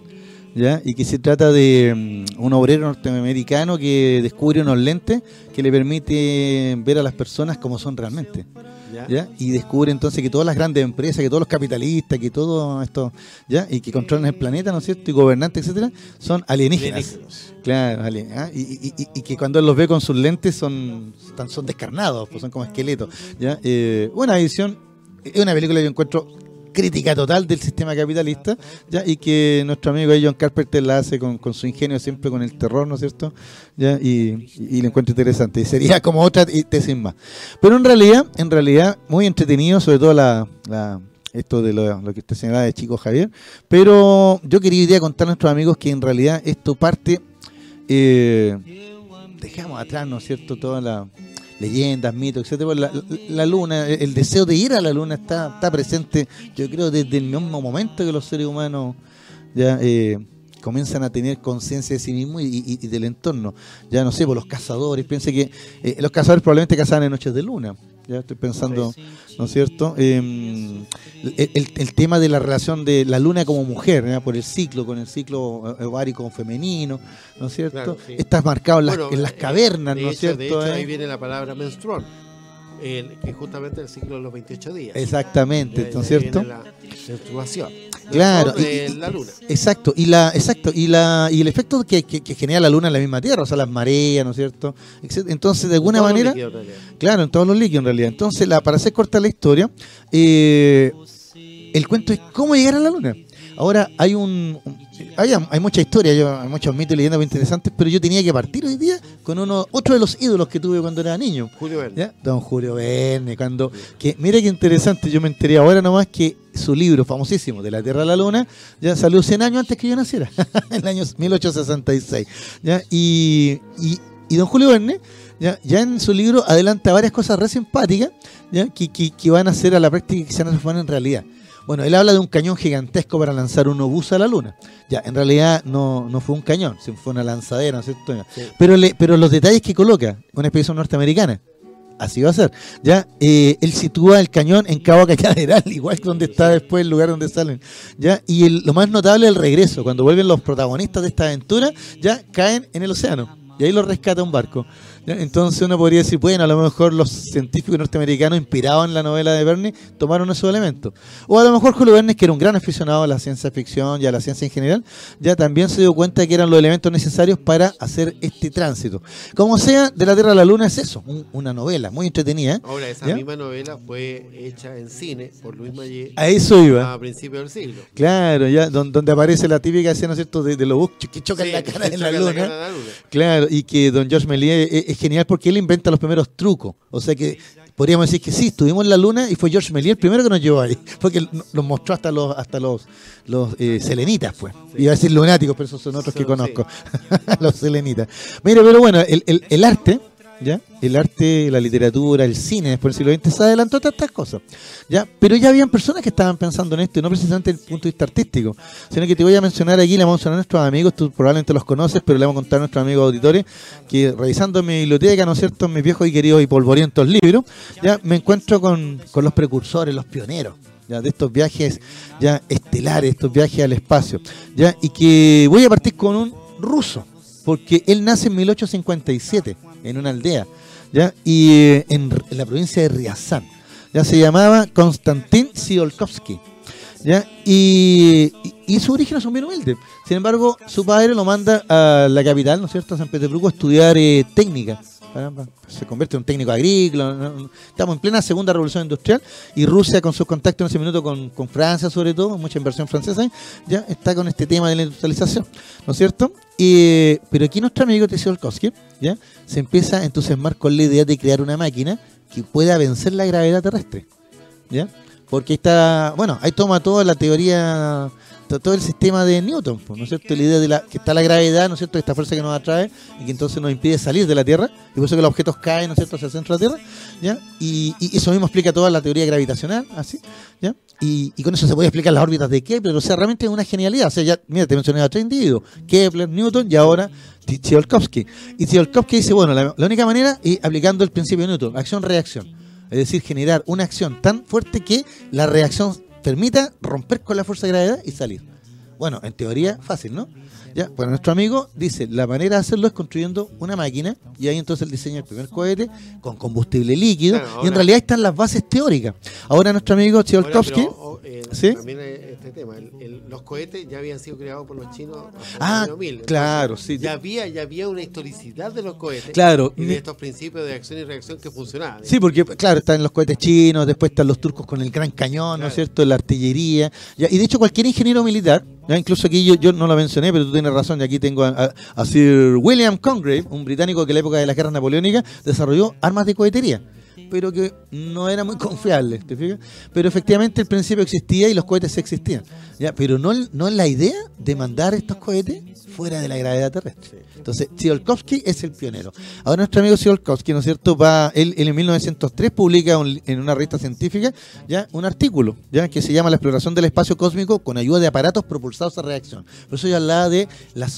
¿Ya? Y que se trata de mm, un obrero norteamericano que descubre unos lentes que le permiten ver a las personas como son realmente. ¿Ya? ¿ya? Y descubre entonces que todas las grandes empresas, que todos los capitalistas, que todo esto, ¿ya? Y que controlan el planeta, ¿no es cierto? Y gobernantes, etcétera, son alienígenas. Alienígenas. Claro, alien- ¿ah? y, y- y- y que cuando él los ve con sus lentes son, son descarnados, pues son como esqueletos, ¿ya? Eh, buena edición, es una película que yo encuentro crítica total del sistema capitalista, ¿ya? Y que nuestro amigo John Carpenter la hace con, con su ingenio, siempre con el terror, ¿no es cierto? ¿Ya? Y, y, y encuentro interesante. Y sería *laughs* como otra tesis más. Pero en realidad, en realidad, muy entretenido, sobre todo la, la- esto de lo, lo que usted señalaba de Chico Javier. Pero yo quería hoy día contar a nuestros amigos que en realidad esto parte, eh, dejamos atrás, ¿no es cierto?, todas las leyendas, mitos, etcétera. pues La, la- la luna, el, el deseo de ir a la luna está, está presente, yo creo, desde el mismo momento que los seres humanos ya eh, comienzan a tener conciencia de sí mismos y, y- y del entorno. Ya no sé, por los cazadores, piense que eh, los cazadores probablemente cazaban en noches de luna. Ya estoy pensando, ¿no es cierto? Eh, el, el- el tema de la relación de la luna como mujer, ¿ya? por el ciclo, con el ciclo eh, ovárico femenino, ¿no es cierto? Claro, sí. Estás marcado en las, Bueno, en las eh, cavernas, ¿no es cierto? De hecho, eh? ahí viene la palabra menstrual, el, que es justamente el ciclo de los 28 días. Exactamente, ¿no es cierto? la menstruación. Claro, de la luna. Exacto, y la, exacto, y la, y el efecto que, que, genera la luna en la misma Tierra, o sea, las mareas, ¿no es cierto? Entonces, de alguna manera, claro, en todos los líquidos en realidad. Entonces, la, para hacer corta la historia, eh, el cuento es cómo llegar a la luna. Ahora hay un, hay, hay, mucha historia, hay muchos mitos y leyendas muy interesantes, pero yo tenía que partir hoy día con uno, otro de los ídolos que tuve cuando era niño. Julio Verne. Don Julio Verne, cuando, que mira qué interesante, yo me enteré ahora nomás que su libro famosísimo, De la Tierra a la Luna, ya salió 100 años antes que yo naciera, *laughs* en el año 1866. ¿ya? Y, y, don Julio Verne, ya, ya en su libro adelanta varias cosas re simpáticas ¿ya? Que, que, van a hacer a la práctica y que se van en realidad. Bueno, él habla de un cañón gigantesco para lanzar un obús a la luna. Ya, en realidad no, no fue un cañón, fue una lanzadera, ¿no es cierto? Pero, le, pero los detalles que coloca, una expedición norteamericana, así va a ser. Ya, eh, él sitúa el cañón en Cabo *laughs* Cañaveral, igual que donde está después el lugar donde salen. Ya, y lo más notable es el regreso, cuando vuelven los protagonistas de esta aventura, ya caen en el océano. Y ahí los rescata un barco. Entonces uno podría decir, bueno, a lo mejor los científicos norteamericanos inspirados en la novela de Verne tomaron esos elementos. O a lo mejor Julio Verne, que era un gran aficionado a la ciencia ficción y a la ciencia en general, ya también se dio cuenta de que eran los elementos necesarios para hacer este tránsito. Como sea, de la Tierra a la Luna es eso, una novela muy entretenida. Ahora, esa misma novela fue hecha en cine por Luis Mayet. A eso iba. A principios del siglo. Claro, ya donde, aparece la típica escena, cierto?, de, los que chocan la cara en la, luna. Claro, y que don George Méliès es, es genial porque él inventa los primeros trucos. O sea que podríamos decir que sí, estuvimos en la luna y fue George Méliès el primero que nos llevó ahí, *laughs* porque nos mostró hasta los hasta los los eh, selenitas, pues. Iba a decir lunáticos, pero esos son otros que conozco, *laughs* los selenitas. Mire, pero bueno, el, el, el arte El arte, la literatura, el cine después del siglo XX se adelantó tantas cosas, ¿ya? Pero ya habían personas que estaban pensando en esto, y no precisamente desde el punto de vista artístico, sino que te voy a mencionar aquí, le vamos a mencionar a nuestros amigos, tú probablemente los conoces, pero le vamos a contar a nuestros amigos auditores que revisando mi biblioteca, ¿no es cierto?, mis viejos y queridos y polvorientos libros, ya me encuentro con, con los precursores, los pioneros, ya, de estos viajes ya estelares, estos viajes al espacio, ya, y que voy a partir con un ruso, porque él nace en 1857 en una aldea, ¿ya? y eh, en, la provincia de Riazán. Ya se llamaba Konstantin Tsiolkovsky. ¿ya? Y, y, su origen son bien humilde. Sin embargo, su padre lo manda a la capital, ¿no es cierto?, a San Petersburgo, a estudiar eh, técnica. Se convierte en un técnico agrícola. Estamos en plena segunda revolución industrial y Rusia, con sus contactos en ese minuto con, con Francia, sobre todo, mucha inversión francesa, ya está con este tema de la industrialización, ¿no es cierto? Pero aquí nuestro amigo Tsiolkovsky ¿ya? se empieza a entusiasmar con la idea de crear una máquina que pueda vencer la gravedad terrestre. ¿ya? Porque está, bueno, ahí toma toda la teoría, todo el sistema de Newton, ¿no es cierto? La idea de la, que está la gravedad, ¿no es cierto? Esta fuerza que nos atrae y que entonces nos impide salir de la Tierra, y por eso que los objetos caen, ¿no es cierto?, hacia el centro de la Tierra, ¿ya? Y, eso mismo explica toda la teoría gravitacional, así, ¿ya? Y, con eso se puede explicar las órbitas de Kepler, o sea, realmente es una genialidad. O sea, ya, mira, te mencioné a tres individuos, Kepler, Newton y ahora Tsiolkovsky. Y Tsiolkovsky dice, bueno, la, la única manera es aplicando el principio de Newton, acción-reacción. Es decir, generar una acción tan fuerte que la reacción permita romper con la fuerza de gravedad y salir. Bueno, en teoría fácil, ¿no? Ya, bueno, nuestro amigo dice, la manera de hacerlo es construyendo una máquina y ahí entonces él diseña el primer cohete con combustible líquido y en realidad están las bases teóricas. Ahora nuestro amigo Tsiolkovsky... Eh, ¿sí? También este tema, los cohetes ya habían sido creados por los chinos ah, el año 1000. claro, sí. Ya había, ya había una historicidad de los cohetes claro, y de estos principios de acción y reacción que funcionaban. Sí, porque claro, están los cohetes chinos, después están los turcos con el gran cañón, ¿no es cierto?, la artillería. y de hecho cualquier ingeniero militar incluso aquí yo, yo, no lo mencioné, pero tú tienes razón, y aquí tengo a, Sir William Congreve, un británico que en la época de las guerras napoleónicas desarrolló armas de cohetería pero que no era muy confiable. Pero efectivamente el principio existía y los cohetes existían, pero no, no la idea de mandar estos cohetes fuera de la gravedad terrestre. Entonces, Tsiolkovsky es el pionero. Ahora nuestro amigo Tsiolkovsky, ¿no es cierto? Va, él, en 1903 publica en una revista científica ya un artículo ya que se llama La exploración del espacio cósmico con ayuda de aparatos propulsados a reacción. Por eso yo hablaba de la,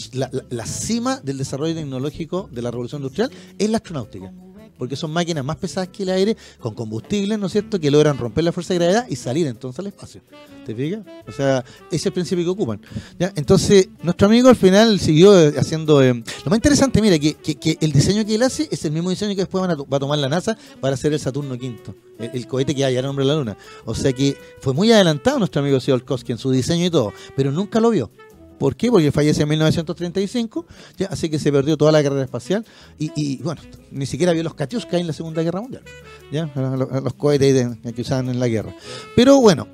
la cima del desarrollo tecnológico de la revolución industrial es la astronáutica. Porque son máquinas más pesadas que el aire, con combustible, ¿no es cierto?, que logran romper la fuerza de gravedad y salir entonces al espacio. ¿Te fijas? O sea, ese es el principio que ocupan. ¿ya? Entonces, nuestro amigo al final siguió eh, haciendo... eh, lo más interesante, mira, que, que- el diseño que él hace es el mismo diseño que después van a va a tomar la NASA para hacer el Saturno V, el, cohete que va a hombre a la Luna. O sea que fue muy adelantado nuestro amigo Tsiolkovsky en su diseño y todo, pero nunca lo vio. ¿Por qué? Porque fallece en 1935, ya, así que se perdió toda la carrera espacial y, y, bueno, ni siquiera vio los Katyuska en la Segunda Guerra Mundial, ya, los, cohetes que usaban en la guerra. Pero bueno,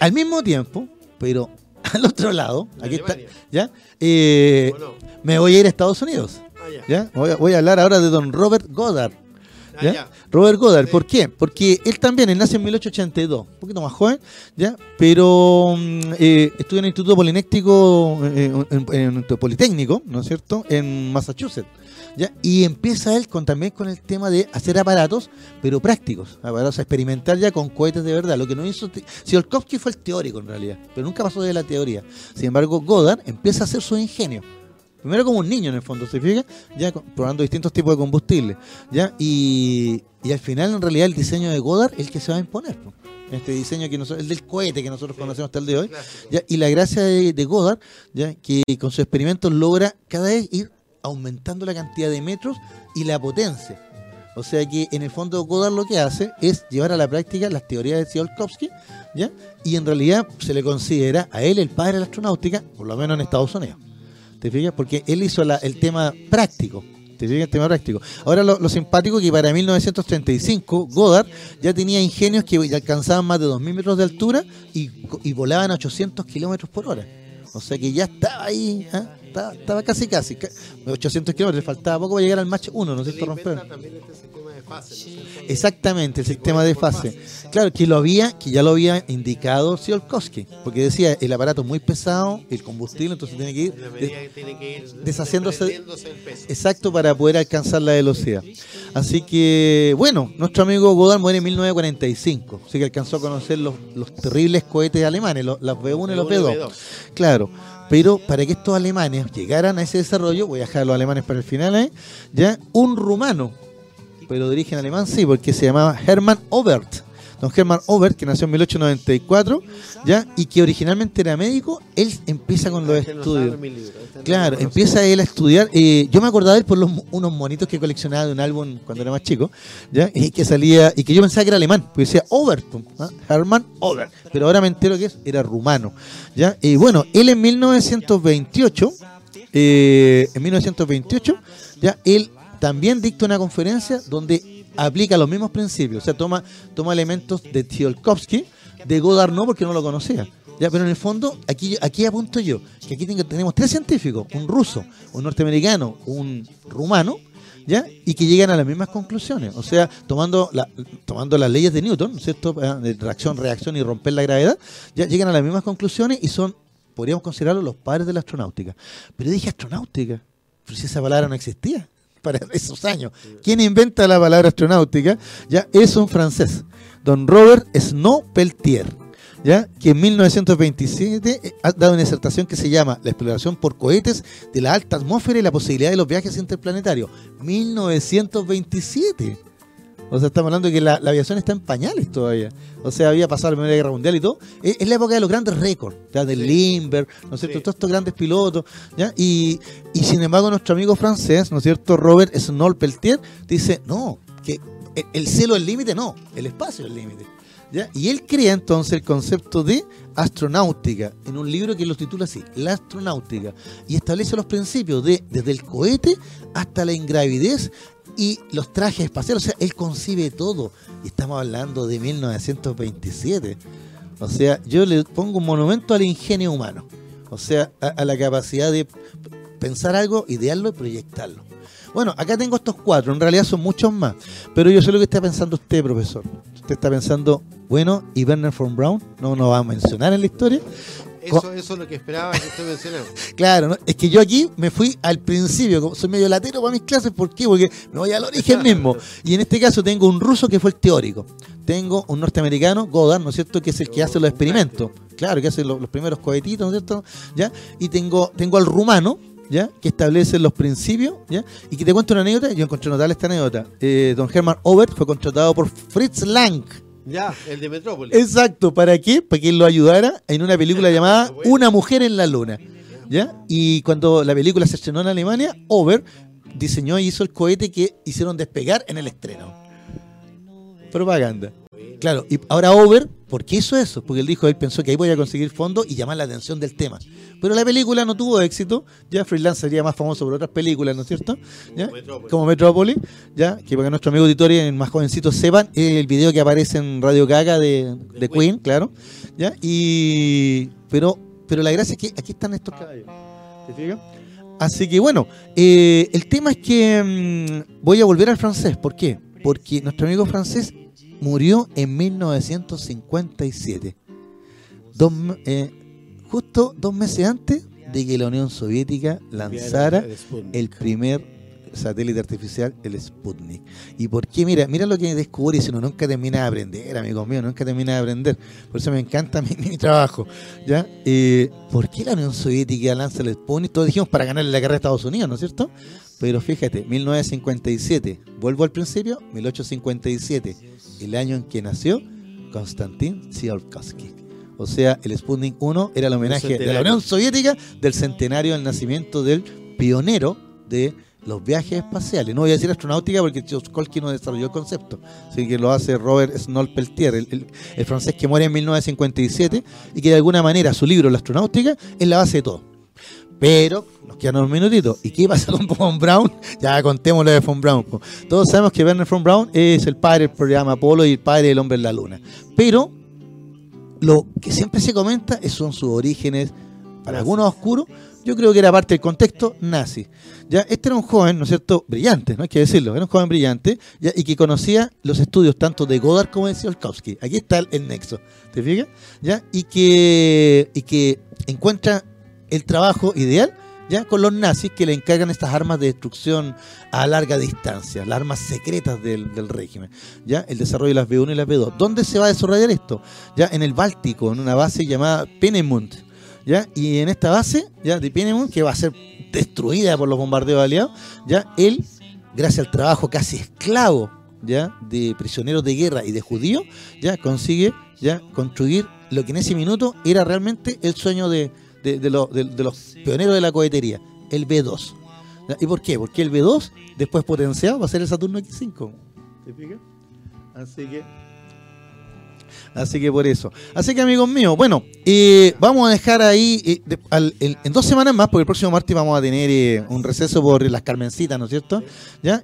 al mismo tiempo, pero *laughs* al otro lado, aquí está, ya, eh, me voy a ir a Estados Unidos, Ah, ya. ya, voy a, voy a hablar ahora de don Robert Goddard. Ah, ¿Ya? ya. Robert Goddard, Sí. ¿por qué? Porque él también, él nace en 1882, un poquito más joven, ¿ya? Pero mm, eh, estudia en el Instituto Polinéctico, eh, en, en el Politécnico, ¿no es cierto?, en Massachusetts, ¿ya? Y empieza él con, también con el tema de hacer aparatos, pero prácticos, aparatos a experimentar ya con cohetes de verdad. Lo que no hizo, Tsiolkovsky fue el teórico en realidad, pero nunca pasó de la teoría. Sin embargo, Goddard empieza a hacer su ingenio. Primero como un niño en el fondo, ¿se fija? Ya probando distintos tipos de combustible. ¿ya? Y, y al final, en realidad, el diseño de Goddard es el que se va a imponer. po. Este diseño que nosotros, el del cohete que nosotros conocemos hasta el de hoy. ¿ya? Y la gracia de, de Goddard, ¿ya? que con sus experimentos logra cada vez ir aumentando la cantidad de metros y la potencia. O sea que en el fondo Goddard lo que hace es llevar a la práctica las teorías de Tsiolkovsky, ¿ya? Y en realidad se le considera a él el padre de la astronáutica, por lo menos en Estados Unidos. ¿Te fijas? Porque él hizo el tema práctico. ¿Te fijas? El tema práctico. Ahora lo, lo simpático que para 1935 Goddard ya tenía ingenios que alcanzaban más de 2.000 metros de altura y volaban a 800 kilómetros por hora. O sea que ya estaba ahí, ¿ah? Estaba, estaba casi casi. ca- 800 kilómetros, le faltaba poco para llegar al Mach 1, ¿no es Se cierto? Romper. inventa también este sistema de fase. ¿no es cierto? Exactamente, el sistema de fase. Claro, que lo había, que ya lo había indicado Tsiolkovsky, porque decía el aparato es muy pesado, el combustible, entonces tiene que ir de- ir deshaciéndose- peso. exacto para poder alcanzar la velocidad. Así que, bueno, nuestro amigo Goddard muere en 1945, así que alcanzó a conocer los, los terribles cohetes alemanes, los, las B1 y los B2. Claro, pero para que estos alemanes llegaran a ese desarrollo, voy a dejar a los alemanes para el final, ¿eh? ya un rumano, pero de origen alemán sí, porque se llamaba Hermann Obert. Don Hermann Obert, que nació en 1894, ya y que originalmente era médico, él empieza con los Este estudios. este Claro, empieza él a estudiar. eh, yo me acordaba de él por los, unos monitos que coleccionaba de un álbum cuando era más chico, ¿ya? Y que salía, y que yo pensaba que era alemán, porque decía Obert, ¿ah? Hermann Obert. Pero ahora me entero que es, era rumano, ¿ya? Y bueno, él en 1928, eh, en 1928, ya, él también dicta una conferencia donde aplica los mismos principios, o sea, toma, toma elementos de Tsiolkovsky, de Goddard no, porque no lo conocía. Ya, pero en el fondo, aquí, aquí apunto yo, que aquí tenemos tres científicos, un ruso, un norteamericano, un rumano, ¿ya? Y que llegan a las mismas conclusiones. O sea, tomando, la, tomando las leyes de Newton, ¿no es ¿cierto? Ah, De reacción, reacción y romper la gravedad, ya llegan a las mismas conclusiones y son, podríamos considerarlos los padres de la astronáutica. Pero dije astronáutica, pero si esa palabra no existía *laughs* para esos años. ¿Quién inventa la palabra astronáutica? Ya es un francés, don Robert Snow Peltier. ¿Ya? que en 1927 eh, ha dado una disertación que se llama La exploración por cohetes de la alta atmósfera y la posibilidad de los viajes interplanetarios. 1927. O sea, estamos hablando de que la, la aviación está en pañales todavía. O sea, había pasado la Primera Guerra Mundial y todo. Es, es la época de los grandes récords, ya del Sí. Lindbergh, ¿no es cierto? Sí. Todos estos grandes pilotos, ¿ya? Y, y sin embargo, nuestro amigo francés, ¿no es cierto? Robert Snow Peltier, dice, no, que el- el cielo es el límite, no, el espacio es el límite. ¿ya? Y él crea entonces el concepto de astronáutica en un libro que lo titula así, La astronáutica, y establece los principios de desde el cohete hasta la ingravidez y los trajes espaciales, o sea, él concibe todo. Y estamos hablando de 1927. O sea, yo le pongo un monumento al ingenio humano, o sea, a, la capacidad de pensar algo, idearlo y proyectarlo. Bueno, acá tengo estos cuatro, en realidad son muchos más, pero yo sé lo que está pensando usted, profesor. Usted está pensando, bueno, ¿y Werner von Braun? No nos va a mencionar en la historia. Eso, eso es lo que esperaba que usted mencionara. *laughs* Claro, ¿no? es que yo aquí me fui al principio, como soy medio latero para mis clases, ¿por qué? Porque me voy al origen mismo. Y en este caso tengo un ruso que fue el teórico. Tengo un norteamericano, Goddard, ¿no es cierto?, que es el que hace los experimentos. Claro, que hace los, los primeros cohetitos, ¿no es cierto? ¿Ya? Y tengo, tengo al rumano, ¿ya? que establecen los principios, ¿ya? y que te cuento una anécdota, yo encontré notable esta anécdota. Eh, don Hermann Obert fue contratado por Fritz Lang. Ya, el de Metrópolis. Exacto, ¿para qué? Para que él lo ayudara en una película *laughs* llamada Una mujer en la luna. ¿ya? Y cuando la película se estrenó en Alemania, Obert diseñó y hizo el cohete que hicieron despegar en el estreno. Propaganda. Claro, y ahora Over, ¿por qué hizo eso? Porque él dijo, él pensó que ahí voy a conseguir fondos y llamar la atención del tema. Pero la película no tuvo éxito, ya Freelance sería más famoso por otras películas, ¿no es cierto? ¿Ya? Como Metrópolis, ya, que para que nuestro amigo auditorio el más jovencito sepan, es el video que aparece en Radio Gaga de, de Queen, claro, ya, y pero, pero la gracia es que aquí están estos caballos, ¿te fijas? Así que bueno, eh, el tema es que mm, voy a volver al francés, ¿por qué? Porque nuestro amigo francés murió en 1957. Dos, eh, justo dos meses antes de que la Unión Soviética lanzara el primer satélite artificial, el Sputnik. ¿Y por qué? Mira, mira lo que descubrí, si uno nunca termina de aprender, amigos míos, nunca termina de aprender. Por eso me encanta *laughs* mi, mi trabajo. ¿ya? Eh, ¿Por qué la Unión Soviética lanza el Sputnik? Todos dijimos para ganarle la guerra a Estados Unidos, ¿no es cierto? Pero fíjate, 1957, vuelvo al principio, 1857, el año en que nació Konstantin Tsiolkovsky. O sea, el Sputnik 1 era el homenaje de la Unión Soviética del centenario del nacimiento del pionero de los viajes espaciales. No voy a decir astronáutica porque Tsiolkovsky no desarrolló el concepto, así que lo hace Robert Snow-Peltier, el, el, el, francés que muere en 1957 y que de alguna manera su libro La astronáutica es la base de todo. Pero nos quedan unos minutitos. ¿Y qué pasa con Von Braun? *laughs* Ya contemos lo de Von Braun. Todos sabemos que Werner Von Braun es el padre del programa Apolo y el padre del hombre en la luna. Pero lo que siempre se comenta son sus orígenes, para algunos oscuros, yo creo que era parte del contexto nazi. Ya, este era un joven, ¿no es cierto?, brillante, no hay que decirlo, era un joven brillante, ya, y que conocía los estudios tanto de Goddard como de Tsiolkovsky. Aquí está el, el, nexo, ¿te fijas? Ya, y que, y que encuentra el trabajo ideal ya con los nazis que le encargan estas armas de destrucción a larga distancia, las armas secretas del, del, régimen, ya el desarrollo de las B1 y las B2. ¿Dónde se va a desarrollar esto? Ya en el Báltico, en una base llamada Peenemund, ya y en esta base ya de Peenemund que va a ser destruida por los bombardeos aliados, ya él, gracias al trabajo casi esclavo ya de prisioneros de guerra y de judíos, ya consigue ya construir lo que en ese minuto era realmente el sueño de de, lo, de, los pioneros de la cohetería, el B2. ¿Y por qué? Porque el B2, después potenciado, va a ser el Saturno X5. ¿Te fijas? Así que. Así que por eso. Así que amigos míos, bueno, eh, vamos a dejar ahí eh, al, en dos semanas más, porque el próximo martes vamos a tener eh, un receso por las Carmencitas, ¿no es cierto? ¿Ya?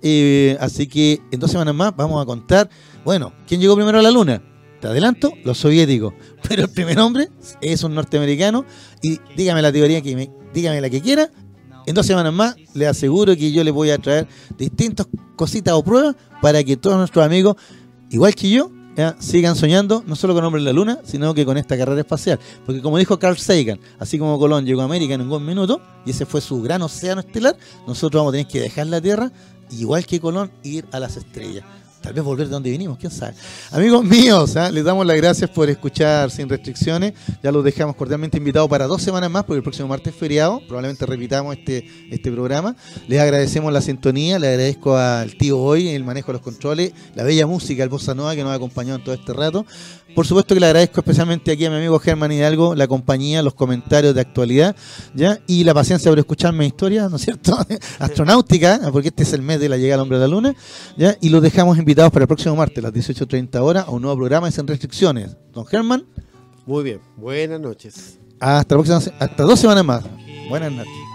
así que en dos semanas más vamos a contar, bueno, ¿quién llegó primero a la Luna? Te adelanto, los soviéticos. *laughs* Pero el primer hombre es un norteamericano. Y dígame la teoría que me, dígame la que quiera. En dos semanas más le aseguro que yo le voy a traer distintas cositas o pruebas para que todos nuestros amigos, igual que yo, sigan soñando no solo con hombre en la luna, sino que con esta carrera espacial. Porque como dijo Carl Sagan, así como Colón llegó a América en un buen minuto, y ese fue su gran océano estelar, nosotros vamos a tener que dejar la Tierra, igual que Colón, ir a las estrellas tal vez volver de donde vinimos, quién sabe. Amigos míos, ¿eh? les damos las gracias por escuchar sin restricciones. Ya los dejamos cordialmente invitados para dos semanas más, porque el próximo martes es feriado. Probablemente repitamos este, este programa. Les agradecemos la sintonía, le agradezco al tío hoy el manejo de los controles, la bella música, el bossa nova que nos ha acompañado en todo este rato. Por supuesto que le agradezco especialmente aquí a mi amigo Germán Hidalgo la compañía, los comentarios de actualidad, ¿ya? Y la paciencia por escucharme historias, ¿no es cierto? *laughs* Astronáutica, porque este es el mes de la llegada al hombre a la luna, ¿ya? Y los dejamos invitados para el próximo martes, a las 18.30 horas, a un nuevo programa sin restricciones. Don Germán. Muy bien, buenas noches. Hasta, próxima, hasta dos semanas más. Buenas noches.